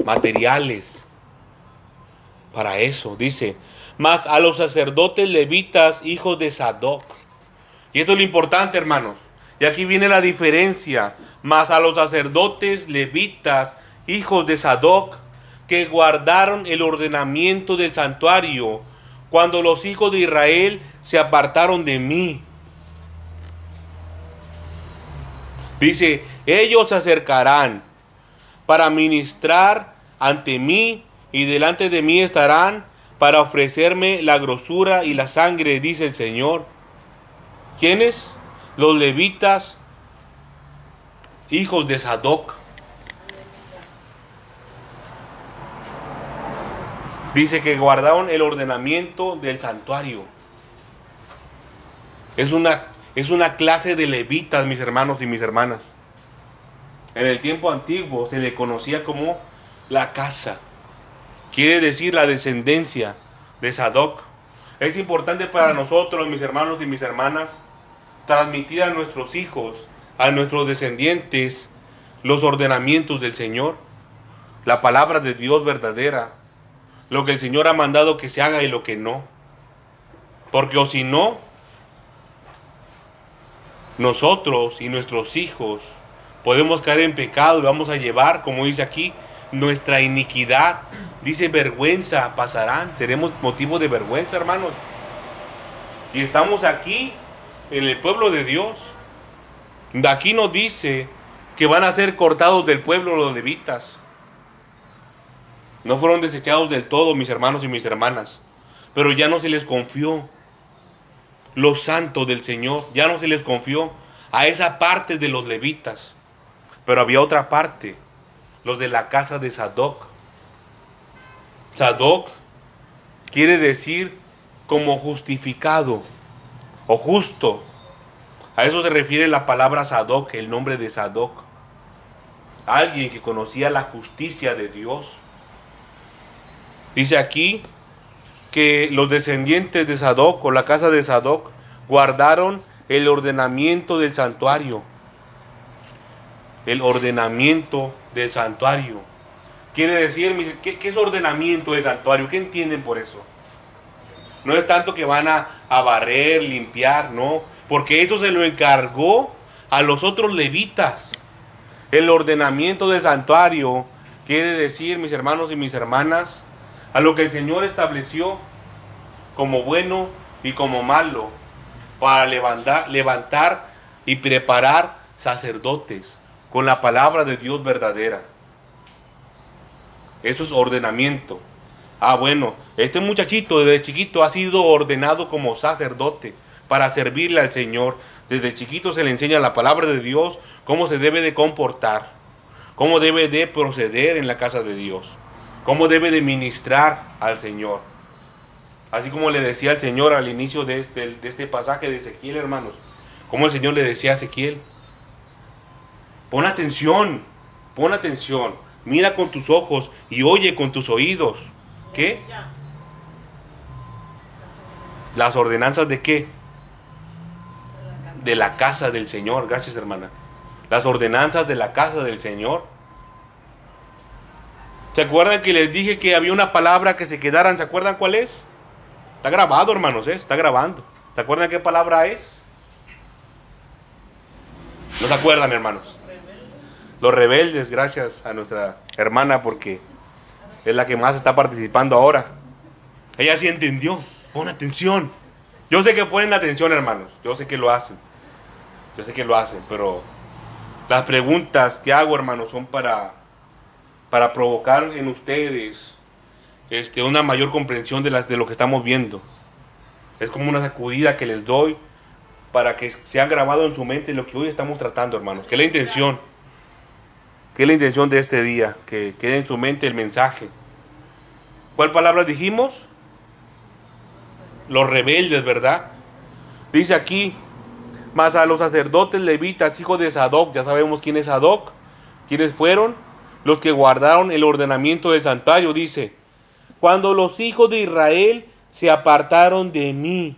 materiales. Para eso, dice, más a los sacerdotes levitas, hijos de Sadoc. Y esto es lo importante, hermanos. Y aquí viene la diferencia. Más a los sacerdotes levitas, hijos de Sadoc, que guardaron el ordenamiento del santuario cuando los hijos de Israel se apartaron de mí. Dice, ellos se acercarán para ministrar ante mí y delante de mí estarán para ofrecerme la grosura y la sangre, dice el Señor. ¿Quiénes? Los levitas, hijos de Sadoc. Dice que guardaron el ordenamiento del santuario. Es una, es una clase de levitas, mis hermanos y mis hermanas. En el tiempo antiguo se le conocía como la casa. Quiere decir la descendencia de Sadoc. Es importante para nosotros, mis hermanos y mis hermanas, transmitir a nuestros hijos, a nuestros descendientes, los ordenamientos del Señor, la palabra de Dios verdadera, lo que el Señor ha mandado que se haga y lo que no. Porque o si no, nosotros y nuestros hijos podemos caer en pecado y vamos a llevar, como dice aquí, nuestra iniquidad. Dice vergüenza pasarán, seremos motivo de vergüenza, hermanos. Y estamos aquí en el pueblo de Dios. Aquí nos dice que van a ser cortados del pueblo los levitas. No fueron desechados del todo, mis hermanos y mis hermanas. Pero ya no se les confió los santos del Señor. Ya no se les confió a esa parte de los levitas. Pero había otra parte, los de la casa de Sadoc. Sadoc quiere decir como justificado o justo. A eso se refiere la palabra Sadoc, el nombre de Sadoc. Alguien que conocía la justicia de Dios. Dice aquí que los descendientes de Sadoc o la casa de Sadoc guardaron el ordenamiento del santuario. El ordenamiento del santuario. Quiere decir, ¿qué, es ordenamiento del santuario? ¿Qué entienden por eso? No es tanto que van a, barrer, limpiar, no. Porque eso se lo encargó a los otros levitas. El ordenamiento del santuario quiere decir, mis hermanos y mis hermanas, a lo que el Señor estableció como bueno y como malo para levantar, levantar y preparar sacerdotes con la palabra de Dios verdadera. Eso es ordenamiento. Ah, bueno, este muchachito desde chiquito ha sido ordenado como sacerdote para servirle al Señor. Desde chiquito se le enseña la palabra de Dios, cómo se debe de comportar, cómo debe de proceder en la casa de Dios cómo debe de ministrar al Señor. Así como le decía el Señor al inicio de este, de este pasaje de Ezequiel, hermanos. Como el Señor le decía a Ezequiel. Pon atención, pon atención. Mira con tus ojos y oye con tus oídos. ¿Qué? Las ordenanzas de qué? de la casa del Señor. Gracias, hermana. Las ordenanzas de la casa del Señor. ¿Se acuerdan que les dije que había una palabra que se quedaran? ¿Se acuerdan cuál es? Está grabado, hermanos, ¿eh? está grabando. ¿Se acuerdan qué palabra es? ¿No se acuerdan, hermanos? Los rebeldes, gracias a nuestra hermana porque es la que más está participando ahora. Ella sí entendió. Pon atención. Yo sé que ponen atención, hermanos. Yo sé que lo hacen. Yo sé que lo hacen, pero las preguntas que hago, hermanos, son para, para provocar en ustedes este, una mayor comprensión de, las, de lo que estamos viendo. Es como una sacudida que les doy para que sean grabado en su mente lo que hoy estamos tratando, hermanos. ¿Qué es la intención? ¿Qué es la intención de este día? Que quede en su mente el mensaje. ¿Cuál palabra dijimos? Los rebeldes, ¿verdad? Dice aquí, más a los sacerdotes levitas, hijos de Sadoc, ya sabemos quién es Sadoc, quiénes fueron los que guardaron el ordenamiento del santuario, dice, cuando los hijos de Israel se apartaron de mí,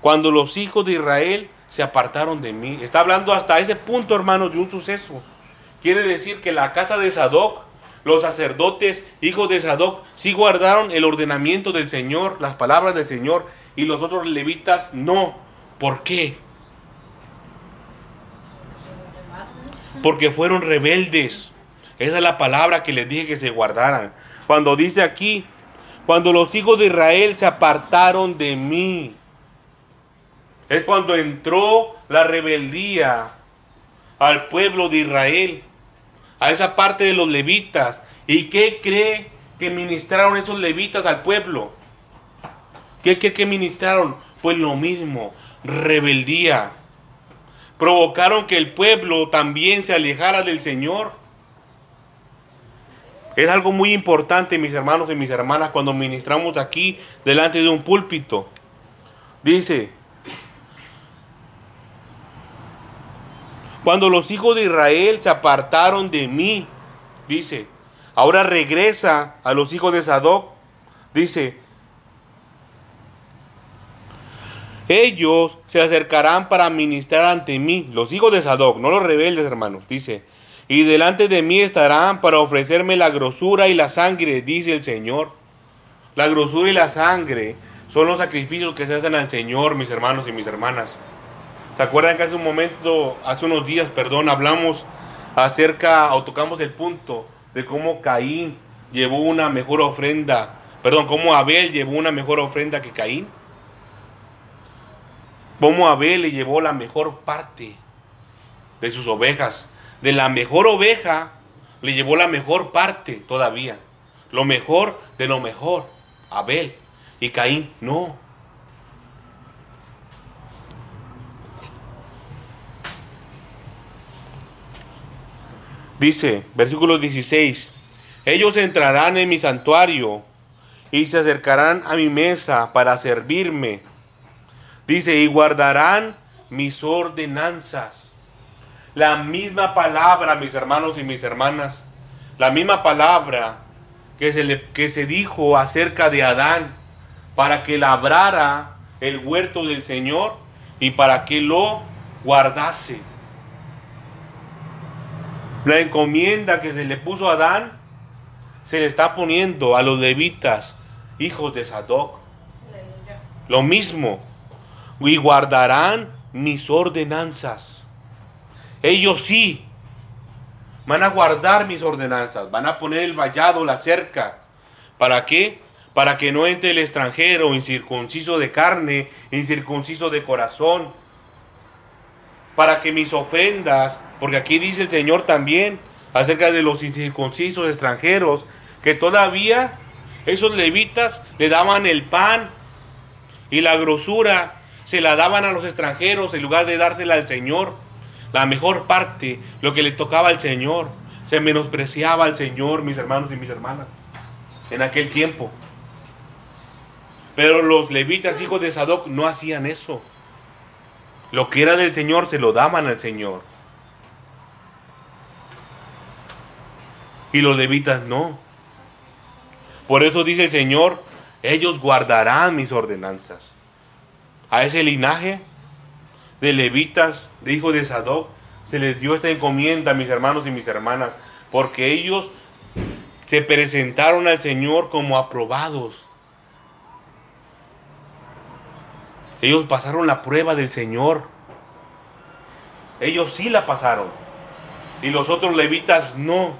cuando los hijos de Israel se apartaron de mí. Está hablando hasta ese punto, hermanos, de un suceso. Quiere decir que la casa de Sadoc, los sacerdotes, hijos de Sadoc, sí guardaron el ordenamiento del Señor, las palabras del Señor, y los otros levitas no. ¿Por qué? Porque fueron rebeldes. Esa es la palabra que les dije que se guardaran. Cuando dice aquí, cuando los hijos de Israel se apartaron de mí, es cuando entró la rebeldía al pueblo de Israel, a esa parte de los levitas. ¿Y qué cree que ministraron esos levitas al pueblo? ¿Qué cree que ministraron? Pues lo mismo, rebeldía. Provocaron que el pueblo también se alejara del Señor. Es algo muy importante, mis hermanos y mis hermanas, cuando ministramos aquí delante de un púlpito. Dice, cuando los hijos de Israel se apartaron de mí, dice, ahora regresa a los hijos de Sadoc, dice, Ellos se acercarán para ministrar ante mí, los hijos de Sadoc, no los rebeldes, hermanos, dice. Y delante de mí estarán para ofrecerme la grosura y la sangre, dice el Señor. La grosura y la sangre son los sacrificios que se hacen al Señor, mis hermanos y mis hermanas. ¿Se acuerdan que hace un momento, hace unos días, perdón, hablamos acerca o tocamos el punto de cómo Caín llevó una mejor ofrenda, perdón, cómo Abel llevó una mejor ofrenda que Caín? Cómo Abel le llevó la mejor parte de sus ovejas. De la mejor oveja le llevó la mejor parte todavía. Lo mejor de lo mejor. Abel. Y Caín no. Dice, versículo 16, ellos entrarán en mi santuario y se acercarán a mi mesa para servirme Dice, y guardarán mis ordenanzas. La misma palabra, mis hermanos y mis hermanas, la misma palabra que se, que se dijo acerca de Adán para que labrara el huerto del Señor y para que lo guardase. La encomienda que se le puso a Adán se le está poniendo a los levitas, hijos de Sadoc. Lo mismo y guardarán mis ordenanzas. Ellos sí van a guardar mis ordenanzas, van a poner el vallado, la cerca. ¿Para qué? Para que no entre el extranjero incircunciso de carne, incircunciso de corazón. Para que mis ofrendas, porque aquí dice el Señor también acerca de los incircuncisos extranjeros, que todavía esos levitas le daban el pan y la grosura se la daban a los extranjeros en lugar de dársela al Señor. La mejor parte, lo que le tocaba al Señor. Se menospreciaba al Señor, mis hermanos y mis hermanas, en aquel tiempo. Pero los levitas, hijos de Sadoc, no hacían eso. Lo que era del Señor se lo daban al Señor. Y los levitas no. Por eso dice el Señor, ellos guardarán mis ordenanzas a ese linaje de levitas, de hijos de Sadoc, se les dio esta encomienda, mis hermanos y mis hermanas, porque ellos se presentaron al Señor como aprobados. Ellos pasaron la prueba del Señor. Ellos sí la pasaron. Y los otros levitas no.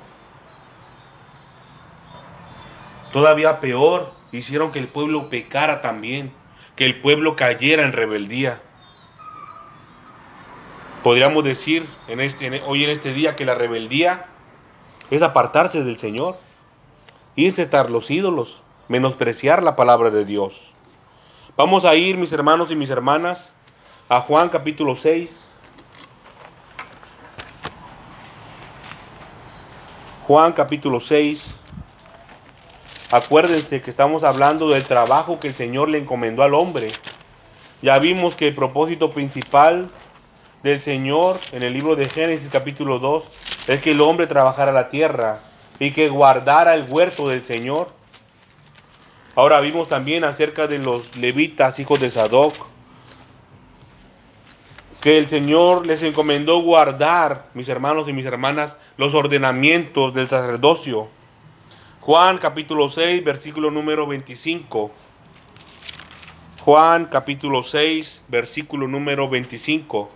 Todavía peor, hicieron que el pueblo pecara también, que el pueblo cayera en rebeldía. Podríamos decir en este, hoy en este día que la rebeldía es apartarse del Señor, irse tras los ídolos, menospreciar la palabra de Dios. Vamos a ir, mis hermanos y mis hermanas, a Juan capítulo 6. Juan capítulo 6. Acuérdense que estamos hablando del trabajo que el Señor le encomendó al hombre. Ya vimos que el propósito principal del Señor en el libro de Génesis capítulo 2 es que el hombre trabajara la tierra y que guardara el huerto del Señor. Ahora vimos también acerca de los levitas, hijos de Sadoc, que el Señor les encomendó guardar, mis hermanos y mis hermanas, los ordenamientos del sacerdocio. Juan capítulo 6, versículo número 25. Juan capítulo 6, versículo número 25.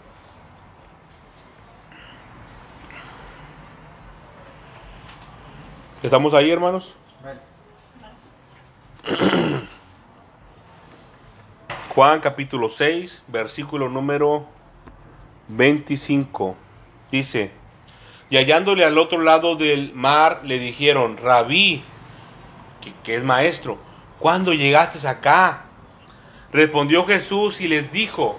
¿Estamos ahí, hermanos? Juan capítulo 6, versículo número 25. Dice, y hallándole al otro lado del mar, le dijeron, rabí, que, es maestro, ¿cuándo llegaste acá? Respondió Jesús y les dijo,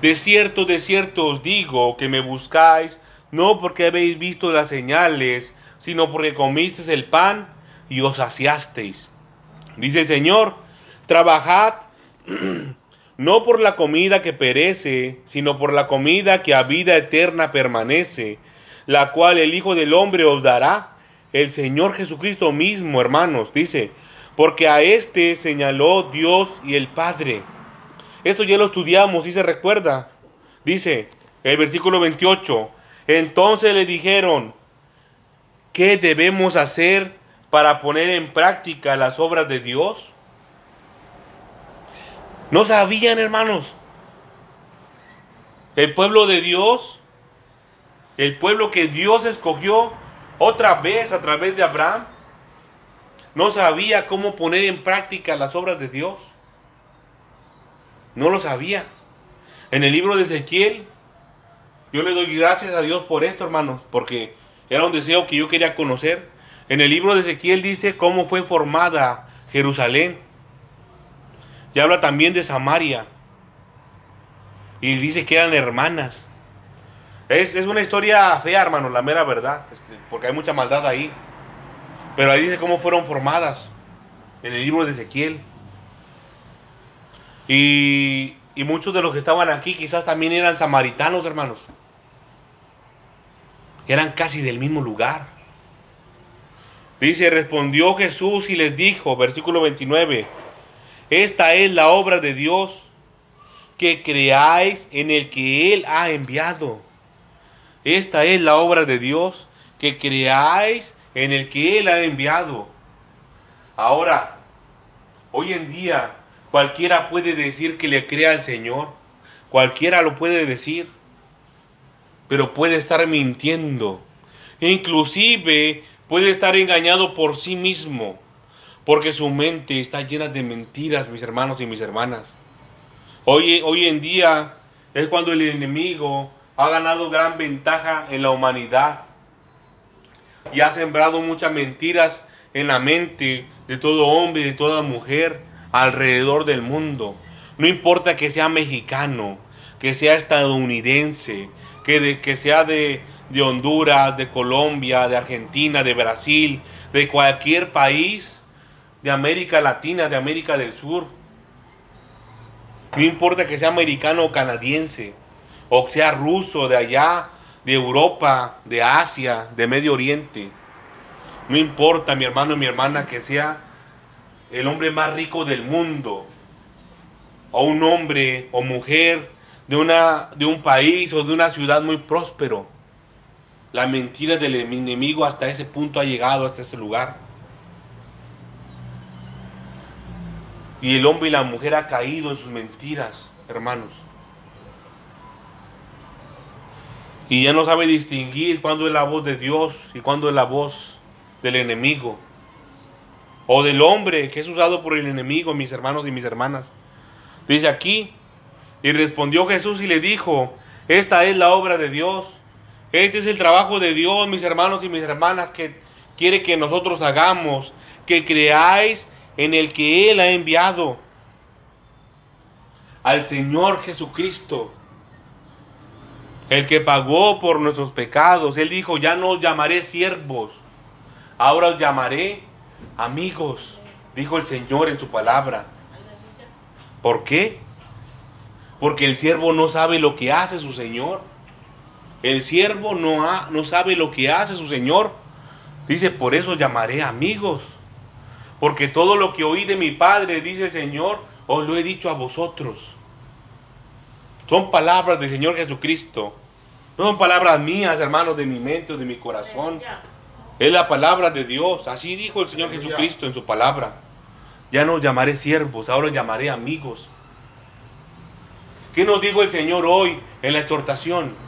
de cierto, de cierto os digo que me buscáis, no porque habéis visto las señales, sino porque comisteis el pan y os saciasteis. Dice el Señor, trabajad no por la comida que perece, sino por la comida que a vida eterna permanece, la cual el Hijo del Hombre os dará. El Señor Jesucristo mismo, hermanos, dice, porque a este señaló Dios y el Padre. Esto ya lo estudiamos y se recuerda. Dice el versículo 28, entonces le dijeron, ¿Qué debemos hacer para poner en práctica las obras de Dios? No sabían, hermanos. El pueblo de Dios, el pueblo que Dios escogió otra vez a través de Abraham, no sabía cómo poner en práctica las obras de Dios. No lo sabía. En el libro de Ezequiel, yo le doy gracias a Dios por esto, hermanos, porque era un deseo que yo quería conocer. En el libro de Ezequiel dice cómo fue formada Jerusalén. Y habla también de Samaria. Y dice que eran hermanas. Es, una historia fea, hermano, la mera verdad. Este, porque hay mucha maldad ahí. Pero ahí dice cómo fueron formadas. En el libro de Ezequiel. Y, y muchos de los que estaban aquí quizás también eran samaritanos, hermanos eran casi del mismo lugar. Dice, respondió Jesús y les dijo, versículo 29, esta es la obra de Dios, que creáis en el que Él ha enviado. Esta es la obra de Dios, que creáis en el que Él ha enviado. Ahora, hoy en día, cualquiera puede decir que le crea al Señor. Cualquiera lo puede decir pero puede estar mintiendo. Inclusive puede estar engañado por sí mismo, porque su mente está llena de mentiras, mis hermanos y mis hermanas. Hoy, hoy en día es cuando el enemigo ha ganado gran ventaja en la humanidad y ha sembrado muchas mentiras en la mente de todo hombre y de toda mujer alrededor del mundo. No importa que sea mexicano, que sea estadounidense, que, que sea de, de Honduras, de Colombia, de Argentina, de Brasil, de cualquier país de América Latina, de América del Sur. No importa que sea americano o canadiense, o sea ruso de allá, de Europa, de Asia, de Medio Oriente. No importa, mi hermano y mi hermana, que sea el hombre más rico del mundo, o un hombre o mujer de, una, de un país o de una ciudad muy próspero. La mentira del enemigo hasta ese punto ha llegado, hasta ese lugar. Y el hombre y la mujer ha caído en sus mentiras, hermanos. Y ya no sabe distinguir cuándo es la voz de Dios y cuándo es la voz del enemigo. O del hombre que es usado por el enemigo, mis hermanos y mis hermanas. Dice aquí, y respondió Jesús y le dijo, esta es la obra de Dios. Este es el trabajo de Dios, mis hermanos y mis hermanas, que quiere que nosotros hagamos, que creáis en el que Él ha enviado al Señor Jesucristo, el que pagó por nuestros pecados. Él dijo, ya no os llamaré siervos, ahora os llamaré amigos, dijo el Señor en su palabra. ¿Por qué? Porque el siervo no sabe lo que hace su Señor. El siervo no, ha, no sabe lo que hace su Señor. Dice, por eso llamaré amigos. Porque todo lo que oí de mi Padre, dice el Señor, os lo he dicho a vosotros. Son palabras del Señor Jesucristo. No son palabras mías, hermanos, de mi mente o de mi corazón. Es la palabra de Dios. Así dijo el Señor Jesucristo en su palabra. Ya no llamaré siervos, ahora llamaré amigos. ¿Qué nos dijo el Señor hoy en la exhortación?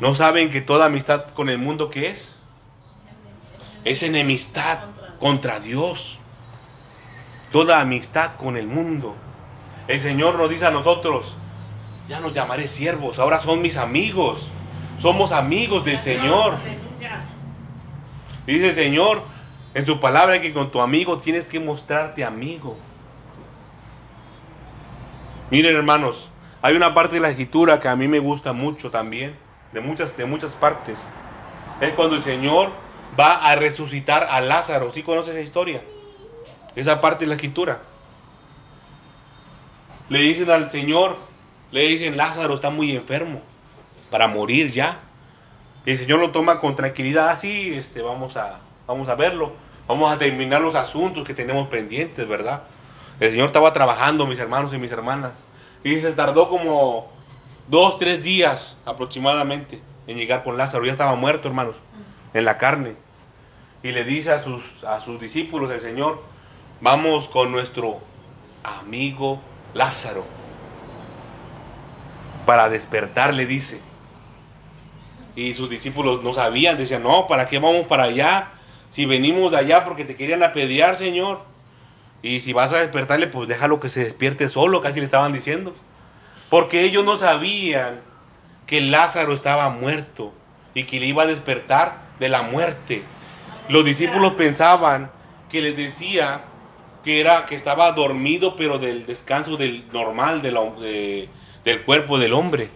¿No saben que toda amistad con el mundo qué es? Es enemistad contra Dios. Toda amistad con el mundo. El Señor nos dice a nosotros, ya nos llamaré siervos, ahora son mis amigos. Somos amigos del Señor. Dice el Señor en su palabra que con tu amigo tienes que mostrarte amigo. Miren hermanos, hay una parte de la escritura que a mí me gusta mucho también, de muchas, de muchas partes. Es cuando el Señor va a resucitar a Lázaro. ¿Sí conoce esa historia? Esa parte de la escritura. Le dicen al Señor, le dicen, Lázaro está muy enfermo, para morir ya. El Señor lo toma con tranquilidad, así, ah, este, vamos, a, vamos a verlo, vamos a terminar los asuntos que tenemos pendientes, ¿verdad? El Señor estaba trabajando, mis hermanos y mis hermanas. Y se tardó como dos, tres días aproximadamente en llegar con Lázaro. Ya estaba muerto, hermanos, en la carne. Y le dice a sus, a sus discípulos el Señor, vamos con nuestro amigo Lázaro. Para despertar, le dice. Y sus discípulos no sabían, decían, no, ¿para qué vamos para allá? Si venimos de allá porque te querían apedrear, Señor. Y si vas a despertarle, pues déjalo que se despierte solo, casi le estaban diciendo. Porque ellos no sabían que Lázaro estaba muerto y que le iba a despertar de la muerte. Los discípulos pensaban que les decía que era que estaba dormido, pero del descanso del normal de del cuerpo del hombre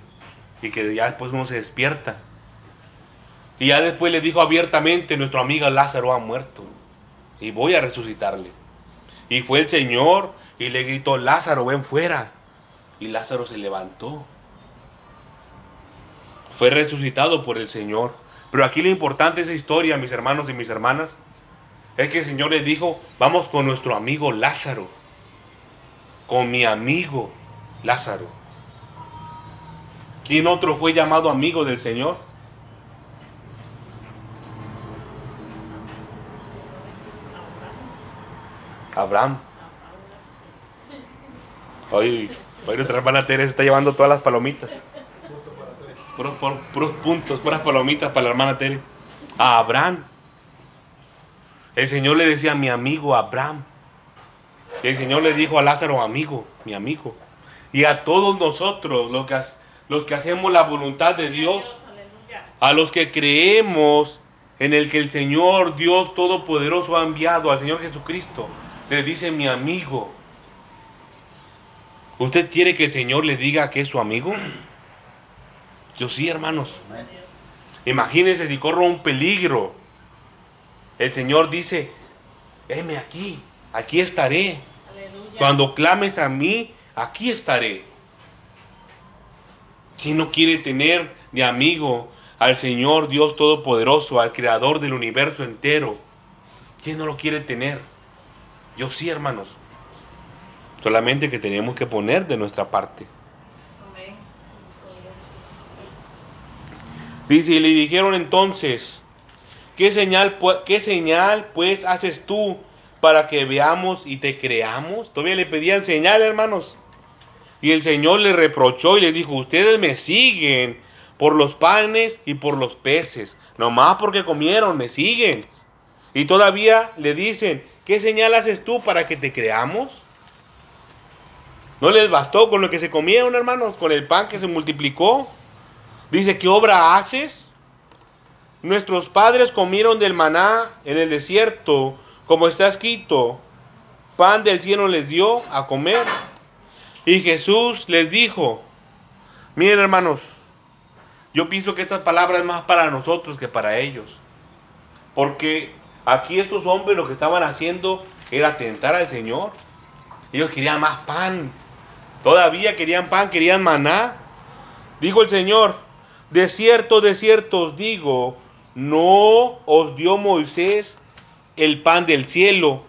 y que ya después uno se despierta. Y ya después le dijo abiertamente, nuestro amigo Lázaro ha muerto y voy a resucitarle. Y fue el Señor y le gritó, Lázaro, ven fuera. Y Lázaro se levantó. Fue resucitado por el Señor. Pero aquí lo importante de esa historia, mis hermanos y mis hermanas, es que el Señor le dijo, vamos con nuestro amigo Lázaro. Con mi amigo Lázaro. ¿Quién otro fue llamado amigo del Señor? Abraham. Hoy, nuestra hermana Teresa está llevando todas las palomitas. Puros, puros, puntos, puras palomitas para la hermana Teresa. A Abraham. El Señor le decía mi amigo Abraham. Y el Señor le dijo a Lázaro, amigo, mi amigo. Y a todos nosotros, los que, los que hacemos la voluntad de Dios, a los que creemos en el que el Señor Dios Todopoderoso ha enviado al Señor Jesucristo, le dice mi amigo. ¿Usted quiere que el Señor le diga que es su amigo? Yo sí, hermanos. Imagínense si corro un peligro. El Señor dice, heme aquí, aquí estaré. Cuando clames a mí, aquí estaré. ¿Quién no quiere tener de amigo al Señor Dios Todopoderoso, al Creador del universo entero? ¿Quién no lo quiere tener? Yo sí, hermanos. Solamente que tenemos que poner de nuestra parte. Dice, y le dijeron entonces, ¿qué señal, qué señal pues haces tú para que veamos y te creamos? Todavía le pedían señal, hermanos. Y el Señor le reprochó y le dijo, ustedes me siguen por los panes y por los peces. Nomás porque comieron, me siguen. Y todavía le dicen, ¿qué señal haces tú para que te creamos? No les bastó con lo que se comieron, hermanos, con el pan que se multiplicó. Dice, ¿qué obra haces? Nuestros padres comieron del maná en el desierto, como está escrito, pan del cielo les dio a comer. Y Jesús les dijo, miren hermanos, yo pienso que esta palabra es más para nosotros que para ellos. Porque aquí estos hombres lo que estaban haciendo era tentar al Señor. Ellos querían más pan. Todavía querían pan, querían maná. Dijo el Señor, de cierto, de cierto os digo, no os dio Moisés el pan del cielo.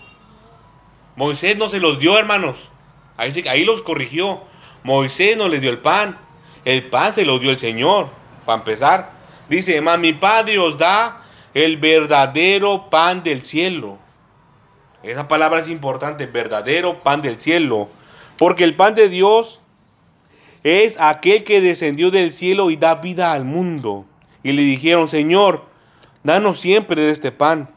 Moisés no se los dio, hermanos. Ahí, ahí los corrigió. Moisés no les dio el pan. El pan se lo dio el Señor. Para empezar. Dice, mas mi Padre os da el verdadero pan del cielo. Esa palabra es importante, verdadero pan del cielo. Porque el pan de Dios es aquel que descendió del cielo y da vida al mundo. Y le dijeron, Señor, danos siempre de este pan.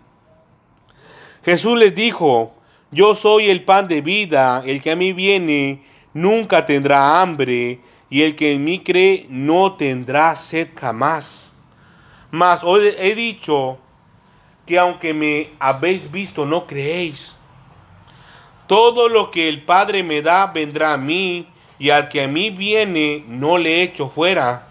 Jesús les dijo, yo soy el pan de vida, el que a mí viene nunca tendrá hambre, y el que en mí cree no tendrá sed jamás. Mas hoy he dicho que aunque me habéis visto, no creéis. Todo lo que el Padre me da vendrá a mí, y al que a mí viene no le echo fuera,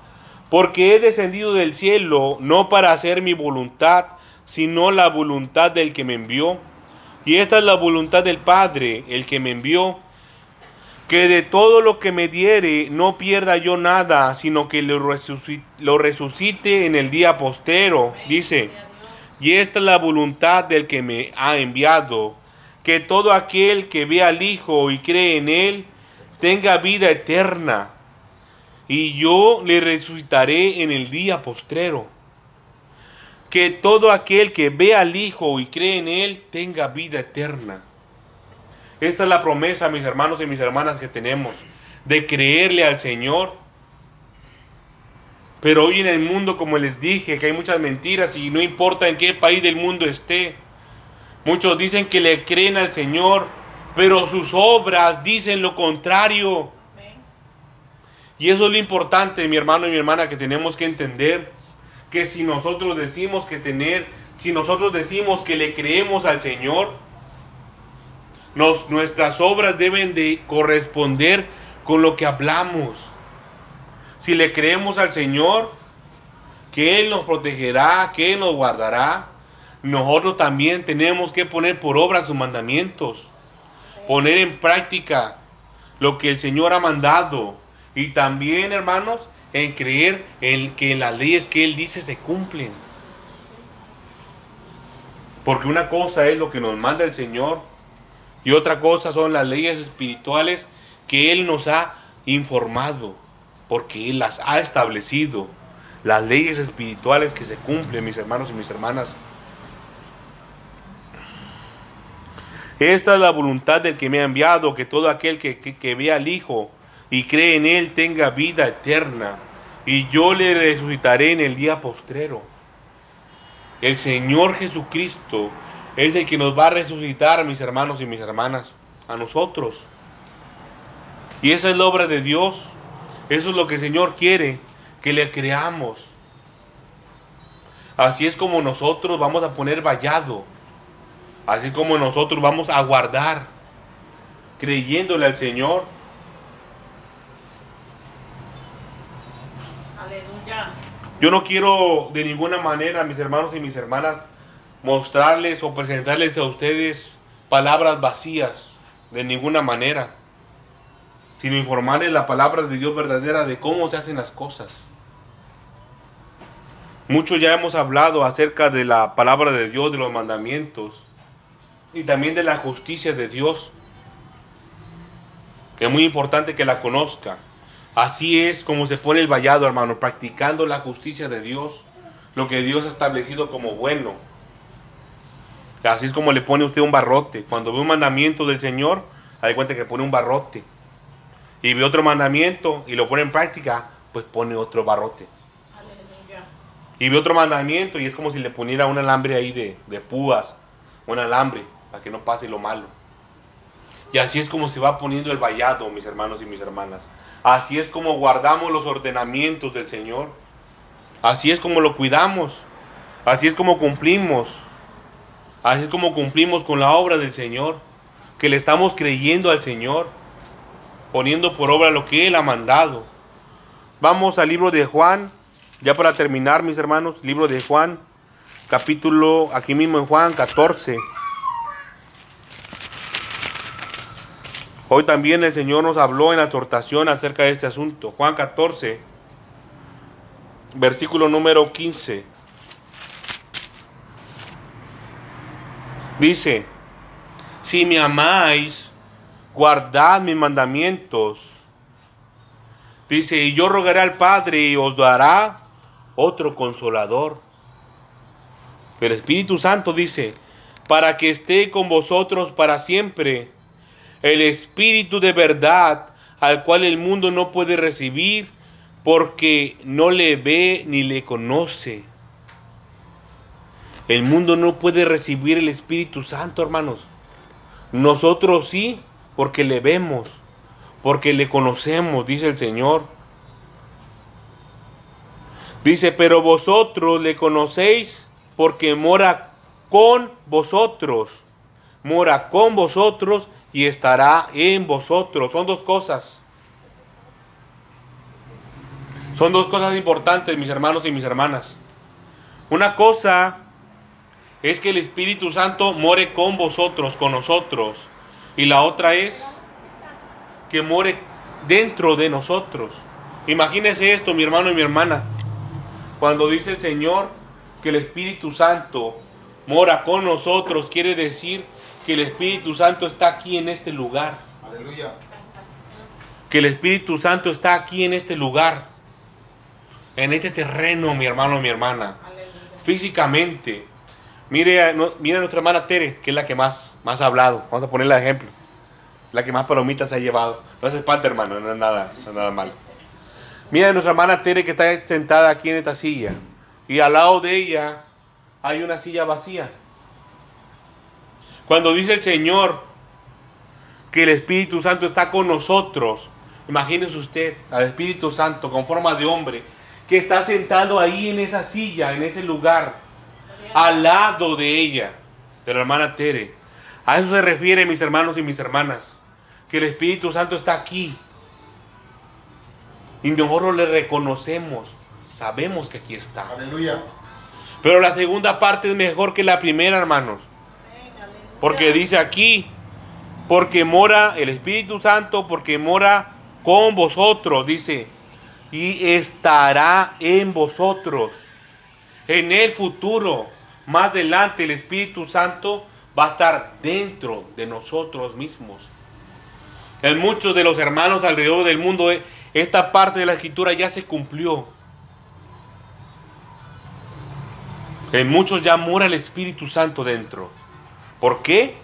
porque he descendido del cielo no para hacer mi voluntad, sino la voluntad del que me envió. Y esta es la voluntad del Padre, el que me envió, que de todo lo que me diere no pierda yo nada, sino que lo resucite, en el día postero. Dice, y esta es la voluntad del que me ha enviado, que todo aquel que ve al Hijo y cree en Él tenga vida eterna, y yo le resucitaré en el día postrero. Que todo aquel que ve al Hijo y cree en Él tenga vida eterna. Esta es la promesa, mis hermanos y mis hermanas, que tenemos de creerle al Señor. Pero hoy en el mundo, como les dije, que hay muchas mentiras y no importa en qué país del mundo esté. Muchos dicen que le creen al Señor, pero sus obras dicen lo contrario. Y eso es lo importante, mi hermano y mi hermana, que tenemos que entender. Que si nosotros decimos que tener, si nosotros decimos que le creemos al Señor, nos, nuestras obras deben de corresponder con lo que hablamos. Si le creemos al Señor, que Él nos protegerá, que Él nos guardará, nosotros también tenemos que poner por obra sus mandamientos, poner en práctica lo que el Señor ha mandado y también, hermanos, en creer en que las leyes que Él dice se cumplen. Porque una cosa es lo que nos manda el Señor y otra cosa son las leyes espirituales que Él nos ha informado, porque Él las ha establecido. Las leyes espirituales que se cumplen, mis hermanos y mis hermanas. Esta es la voluntad del que me ha enviado, que todo aquel que, que, vea al Hijo y cree en Él tenga vida eterna, y yo le resucitaré en el día postrero. El Señor Jesucristo es el que nos va a resucitar, mis hermanos y mis hermanas, a nosotros. Y esa es la obra de Dios. Eso es lo que el Señor quiere, que le creamos. Así es como nosotros vamos a poner vallado. Así como nosotros vamos a guardar, creyéndole al Señor. Aleluya. Yo no quiero de ninguna manera, mis hermanos y mis hermanas, mostrarles o presentarles a ustedes palabras vacías, de ninguna manera, sino informarles la palabra de Dios verdadera de cómo se hacen las cosas. Mucho ya hemos hablado acerca de la palabra de Dios, de los mandamientos, y también de la justicia de Dios. Es muy importante que la conozca. Así es como se pone el vallado, hermano, practicando la justicia de Dios, lo que Dios ha establecido como bueno. Así es como le pone usted un barrote. Cuando ve un mandamiento del Señor, hay cuenta que pone un barrote. Y ve otro mandamiento y lo pone en práctica, pues pone otro barrote. Y ve otro mandamiento y es como si le poniera un alambre ahí de, de púas, un alambre, para que no pase lo malo. Y así es como se va poniendo el vallado, mis hermanos y mis hermanas. Así es como guardamos los ordenamientos del Señor. Así es como lo cuidamos. Así es como cumplimos. Así es como cumplimos con la obra del Señor. Que le estamos creyendo al Señor. Poniendo por obra lo que Él ha mandado. Vamos al libro de Juan. Ya para terminar, mis hermanos. Libro de Juan. Capítulo, aquí mismo en Juan 14. Hoy también el Señor nos habló en la exhortación acerca de este asunto. Juan 14, versículo número 15. Dice, si me amáis, guardad mis mandamientos. Dice, y yo rogaré al Padre y os dará otro consolador. El Espíritu Santo dice, para que esté con vosotros para siempre el Espíritu de verdad al cual el mundo no puede recibir porque no le ve ni le conoce. El mundo no puede recibir el Espíritu Santo, hermanos. Nosotros sí, porque le vemos, porque le conocemos, dice el Señor. Dice, pero vosotros le conocéis porque mora con vosotros. Mora con vosotros y estará en vosotros. Son dos cosas. Son dos cosas importantes, mis hermanos y mis hermanas. Una cosa es que el Espíritu Santo more con vosotros, con nosotros. Y la otra es que more dentro de nosotros. Imagínese esto, mi hermano y mi hermana. Cuando dice el Señor que el Espíritu Santo mora con nosotros, quiere decir que el Espíritu Santo está aquí en este lugar. Aleluya. Que el Espíritu Santo está aquí en este lugar. En este terreno, mi hermano, mi hermana. Físicamente. Mire, mire a nuestra hermana Tere, que es la que más, más ha hablado. Vamos a ponerle ejemplo. La que más palomitas ha llevado. No hace falta, hermano, no es nada, no es nada malo. Mira a nuestra hermana Tere que está sentada aquí en esta silla. Y al lado de ella hay una silla vacía. Cuando dice el Señor que el Espíritu Santo está con nosotros, imagínese usted al Espíritu Santo con forma de hombre que está sentado ahí en esa silla, en ese lugar, al lado de ella, de la hermana Tere. A eso se refiere, mis hermanos y mis hermanas, que el Espíritu Santo está aquí. Y nosotros le reconocemos, sabemos que aquí está. Aleluya. Pero la segunda parte es mejor que la primera, hermanos. Porque dice aquí, porque mora el Espíritu Santo, porque mora con vosotros, dice, y estará en vosotros. En el futuro, más adelante, el Espíritu Santo va a estar dentro de nosotros mismos. En muchos de los hermanos alrededor del mundo, eh, esta parte de la escritura ya se cumplió. En muchos ya mora el Espíritu Santo dentro. ¿Por qué?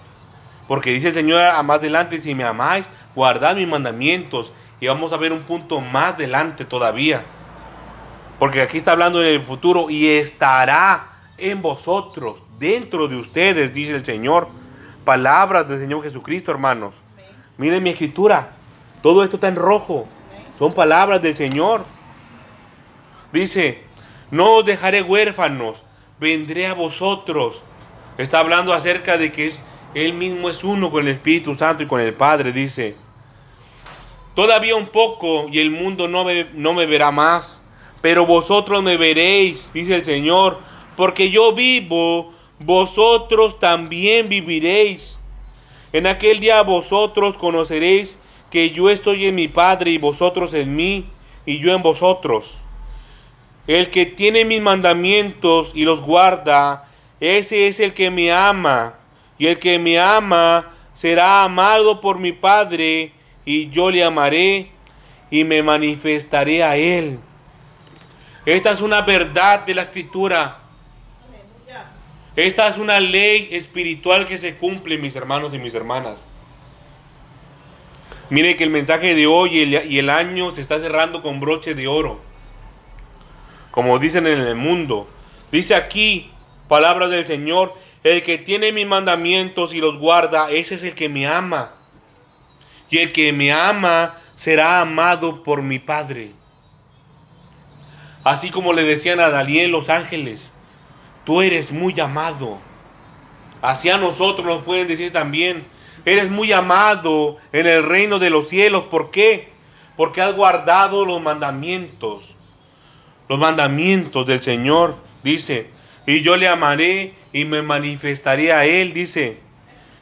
Porque dice el Señor a más adelante, si me amáis, guardad mis mandamientos. Y vamos a ver un punto más adelante todavía. Porque aquí está hablando del futuro y estará en vosotros, dentro de ustedes, dice el Señor. Palabras del Señor Jesucristo, hermanos. Miren mi escritura. Todo esto está en rojo. Son palabras del Señor. Dice, no os dejaré huérfanos, vendré a vosotros. Está hablando acerca de que Él mismo es uno con el Espíritu Santo y con el Padre. Dice, todavía un poco y el mundo no me, no me verá más, pero vosotros me veréis, dice el Señor, porque yo vivo, vosotros también viviréis. En aquel día vosotros conoceréis que yo estoy en mi Padre y vosotros en mí y yo en vosotros. El que tiene mis mandamientos y los guarda, ese es el que me ama, y el que me ama será amado por mi Padre, y yo le amaré y me manifestaré a él. Esta es una verdad de la escritura. Esta es una ley espiritual que se cumple, mis hermanos y mis hermanas. Mire que el mensaje de hoy y el año se está cerrando con broche de oro. Como dicen en el mundo. Dice aquí, palabra del Señor, el que tiene mis mandamientos y los guarda, ese es el que me ama. Y el que me ama será amado por mi Padre. Así como le decían a Daniel los ángeles, tú eres muy amado. Así a nosotros nos pueden decir también, eres muy amado en el reino de los cielos. ¿Por qué? Porque has guardado los mandamientos. Los mandamientos del Señor, dice, y yo le amaré y me manifestaré a él, dice.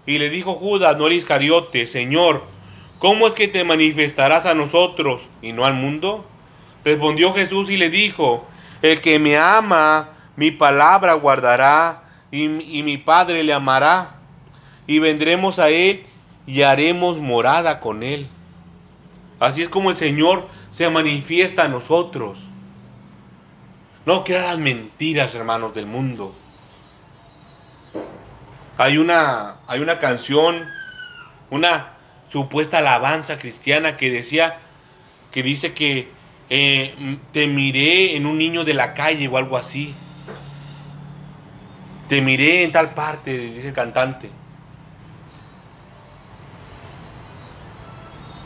Y le dijo Judas, no el Iscariote, Señor, ¿cómo es que te manifestarás a nosotros y no al mundo? Respondió Jesús y le dijo, el que me ama, mi palabra guardará y, y mi Padre le amará. Y vendremos a él y haremos morada con él. Así es como el Señor se manifiesta a nosotros. No crean las mentiras, hermanos del mundo. Hay una, hay una canción, una supuesta alabanza cristiana que decía, que dice que eh, te miré en un niño de la calle o algo así. Te miré en tal parte, dice el cantante.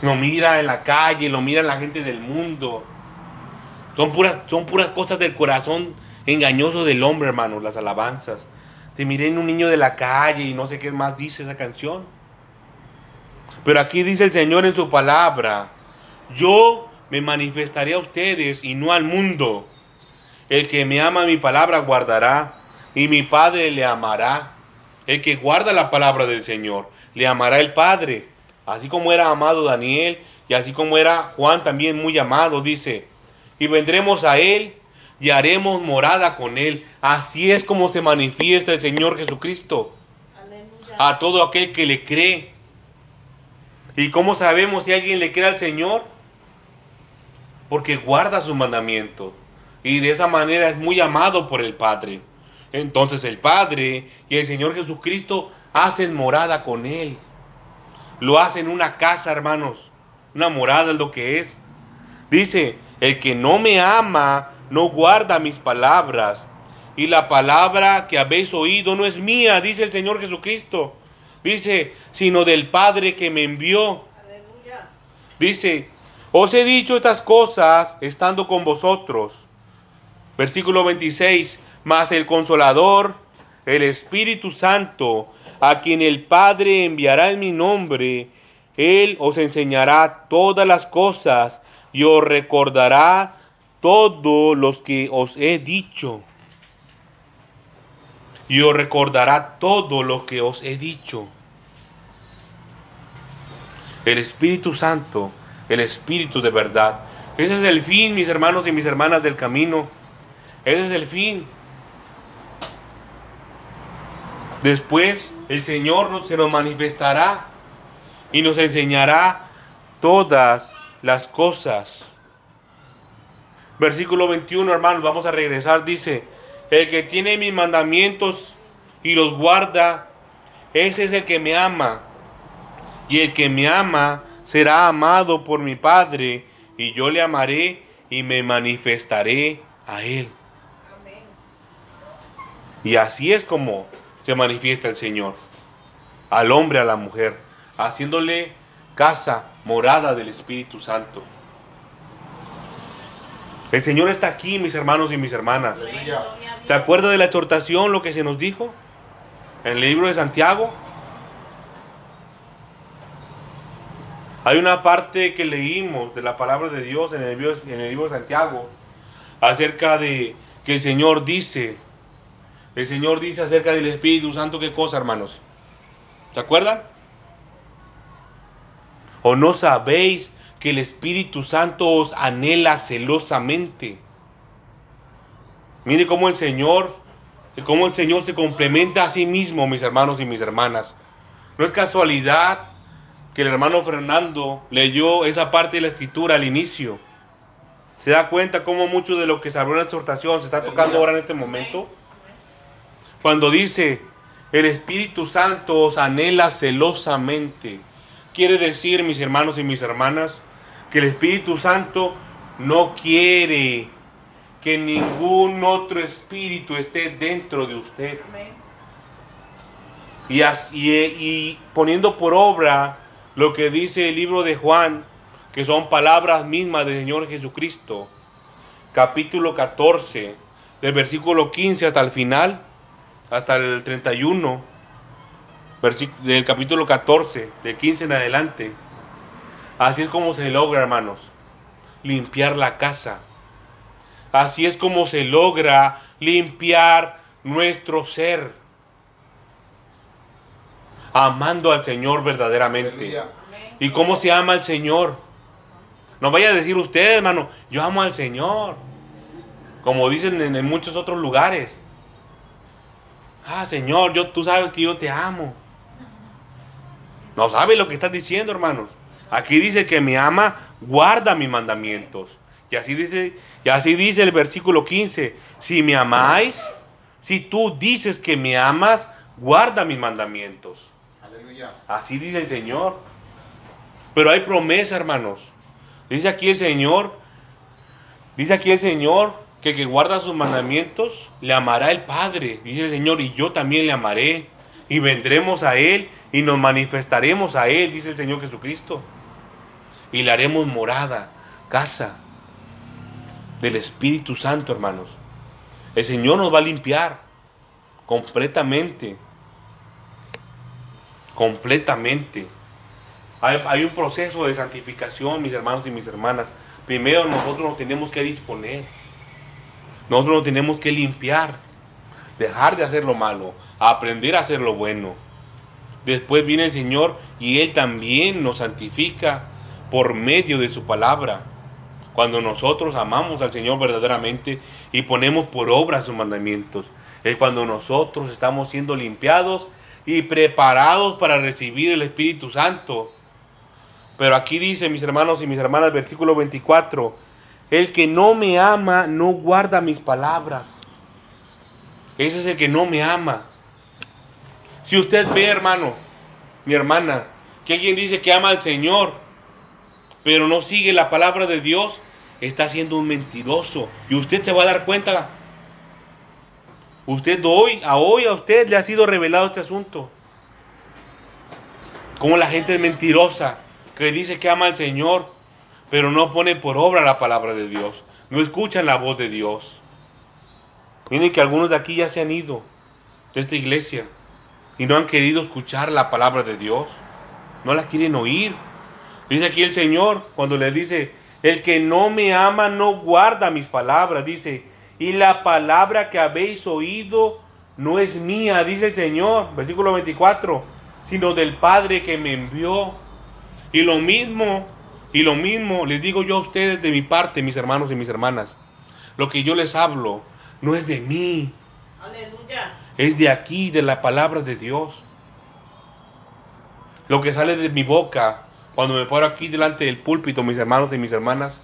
Lo mira en la calle, lo mira la gente del mundo. Son puras, son puras cosas del corazón engañoso del hombre, hermanos, las alabanzas. Te miré en un niño de la calle y no sé qué más dice esa canción. Pero aquí dice el Señor en su palabra, yo me manifestaré a ustedes y no al mundo. El que me ama mi palabra guardará y mi Padre le amará. El que guarda la palabra del Señor le amará el Padre. Así como era amado Daniel y así como era Juan también muy amado, dice, y vendremos a él y haremos morada con él. Así es como se manifiesta el Señor Jesucristo Aleluya. a todo aquel que le cree. ¿Y cómo sabemos si alguien le cree al Señor? Porque guarda sus mandamientos. Y de esa manera es muy amado por el Padre. Entonces el Padre y el Señor Jesucristo hacen morada con Él. Lo hacen una casa, hermanos. Una morada es lo que es. Dice, el que no me ama no guarda mis palabras. Y la palabra que habéis oído no es mía, dice el Señor Jesucristo. Dice, sino del Padre que me envió. Aleluya. Dice, os he dicho estas cosas estando con vosotros. Versículo 26, mas el consolador, el Espíritu Santo, a quien el Padre enviará en mi nombre, Él os enseñará todas las cosas y os recordará todo los que os he dicho. Y os recordará todo lo que os he dicho. El Espíritu Santo, el Espíritu de verdad. Ese es el fin, mis hermanos y mis hermanas del camino. Ese es el fin. Después el Señor se nos manifestará y nos enseñará todas las cosas. Versículo 21, hermanos, vamos a regresar. Dice, el que tiene mis mandamientos y los guarda, ese es el que me ama. Y el que me ama será amado por mi Padre, y yo le amaré y me manifestaré a él. Amén. Y así es como se manifiesta el Señor. Al hombre, a la mujer, haciéndole casa, morada del Espíritu Santo. El Señor está aquí, mis hermanos y mis hermanas. ¿Se acuerda de la exhortación, lo que se nos dijo? En el libro de Santiago. Hay una parte que leímos de la palabra de Dios en el libro, en el libro de Santiago acerca de que el Señor dice, el Señor dice acerca del Espíritu Santo, ¿qué cosa, hermanos? ¿Se acuerdan? ¿O no sabéis que el Espíritu Santo os anhela celosamente? Mire cómo el Señor, cómo el Señor se complementa a sí mismo, mis hermanos y mis hermanas. No es casualidad que el hermano Fernando leyó esa parte de la escritura al inicio. ¿Se da cuenta cómo mucho de lo que se habló en la exhortación se está tocando ahora en este momento? Cuando dice, el Espíritu Santo os anhela celosamente. Quiere decir, mis hermanos y mis hermanas, que el Espíritu Santo no quiere que ningún otro espíritu esté dentro de usted. Y, así, y poniendo por obra lo que dice el libro de Juan, que son palabras mismas del Señor Jesucristo, capítulo 14, del versículo 15 hasta el final, hasta el 31, versi- del capítulo 14, del 15 en adelante. Así es como se logra, hermanos, limpiar la casa. Así es como se logra limpiar nuestro ser amando al Señor verdaderamente. ¿Y cómo se ama al Señor? No vaya a decir usted, hermano, yo amo al Señor. Como dicen en, en muchos otros lugares. Ah, Señor, yo, tú sabes que yo te amo. No sabe lo que estás diciendo, hermanos. Aquí dice que me ama, guarda mis mandamientos. Y así dice, y así dice el versículo 15. Si me amáis, si tú dices que me amas, guarda mis mandamientos. Aleluya. Así dice el Señor. Pero hay promesa, hermanos. Dice aquí el Señor, dice aquí el Señor que el que guarda sus mandamientos le amará el Padre. Dice el Señor, y yo también le amaré. Y vendremos a Él y nos manifestaremos a Él, dice el Señor Jesucristo. Y le haremos morada, casa del Espíritu Santo, hermanos. El Señor nos va a limpiar completamente completamente. Hay, un proceso de santificación, mis hermanos y mis hermanas. Primero nosotros nos tenemos que disponer. Nosotros nos tenemos que limpiar. Dejar de hacer lo malo. Aprender a hacer lo bueno. Después viene el Señor y Él también nos santifica por medio de su palabra. Cuando nosotros amamos al Señor verdaderamente y ponemos por obra sus mandamientos, es cuando nosotros estamos siendo limpiados y preparados para recibir el Espíritu Santo. Pero aquí dice, mis hermanos y mis hermanas, versículo 24, el que no me ama no guarda mis palabras. Ese es el que no me ama. Si usted ve, hermano, mi hermana, que alguien dice que ama al Señor, pero no sigue la palabra de Dios, está siendo un mentiroso. Y usted se va a dar cuenta Usted hoy, a hoy a usted le ha sido revelado este asunto. Como la gente es mentirosa, que dice que ama al Señor, pero no pone por obra la palabra de Dios. No escuchan la voz de Dios. Miren que algunos de aquí ya se han ido de esta iglesia y no han querido escuchar la palabra de Dios. No la quieren oír. Dice aquí el Señor cuando le dice, el que no me ama no guarda mis palabras. Dice, y la palabra que habéis oído no es mía, dice el Señor, versículo 24, sino del Padre que me envió. Y lo mismo, y lo mismo les digo yo a ustedes de mi parte, mis hermanos y mis hermanas. Lo que yo les hablo no es de mí, Aleluya. es de aquí, de la palabra de Dios. Lo que sale de mi boca cuando me paro aquí delante del púlpito, mis hermanos y mis hermanas,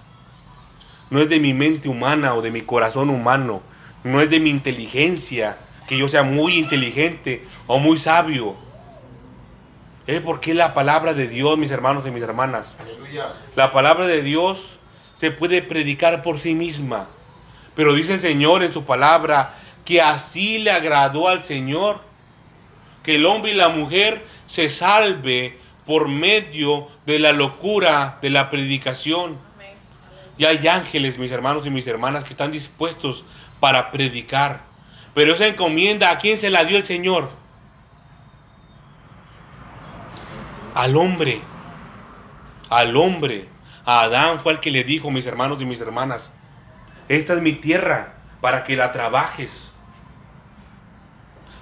no es de mi mente humana o de mi corazón humano, no es de mi inteligencia, que yo sea muy inteligente o muy sabio. Es porque la palabra de Dios, mis hermanos y mis hermanas. Aleluya. La palabra de Dios se puede predicar por sí misma. Pero dice el Señor en su palabra que así le agradó al Señor que el hombre y la mujer se salve por medio de la locura de la predicación. Y hay ángeles, mis hermanos y mis hermanas, que están dispuestos para predicar. Pero esa encomienda, ¿a quién se la dio el Señor? Al hombre. Al hombre. A Adán fue el que le dijo, mis hermanos y mis hermanas, esta es mi tierra para que la trabajes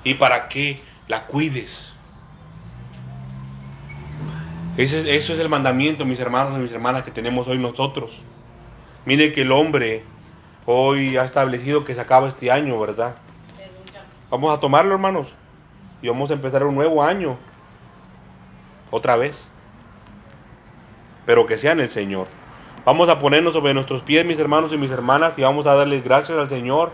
y para que la cuides. Ese- eso es el mandamiento, mis hermanos y mis hermanas, que tenemos hoy nosotros. Mire que el hombre hoy ha establecido que se acaba este año, ¿verdad? Vamos a tomarlo, hermanos. Y vamos a empezar un nuevo año. Otra vez. pero que sea en el Señor. Vamos a ponernos sobre nuestros pies, mis hermanos y mis hermanas, y vamos a darles gracias al Señor.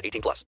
18 plus.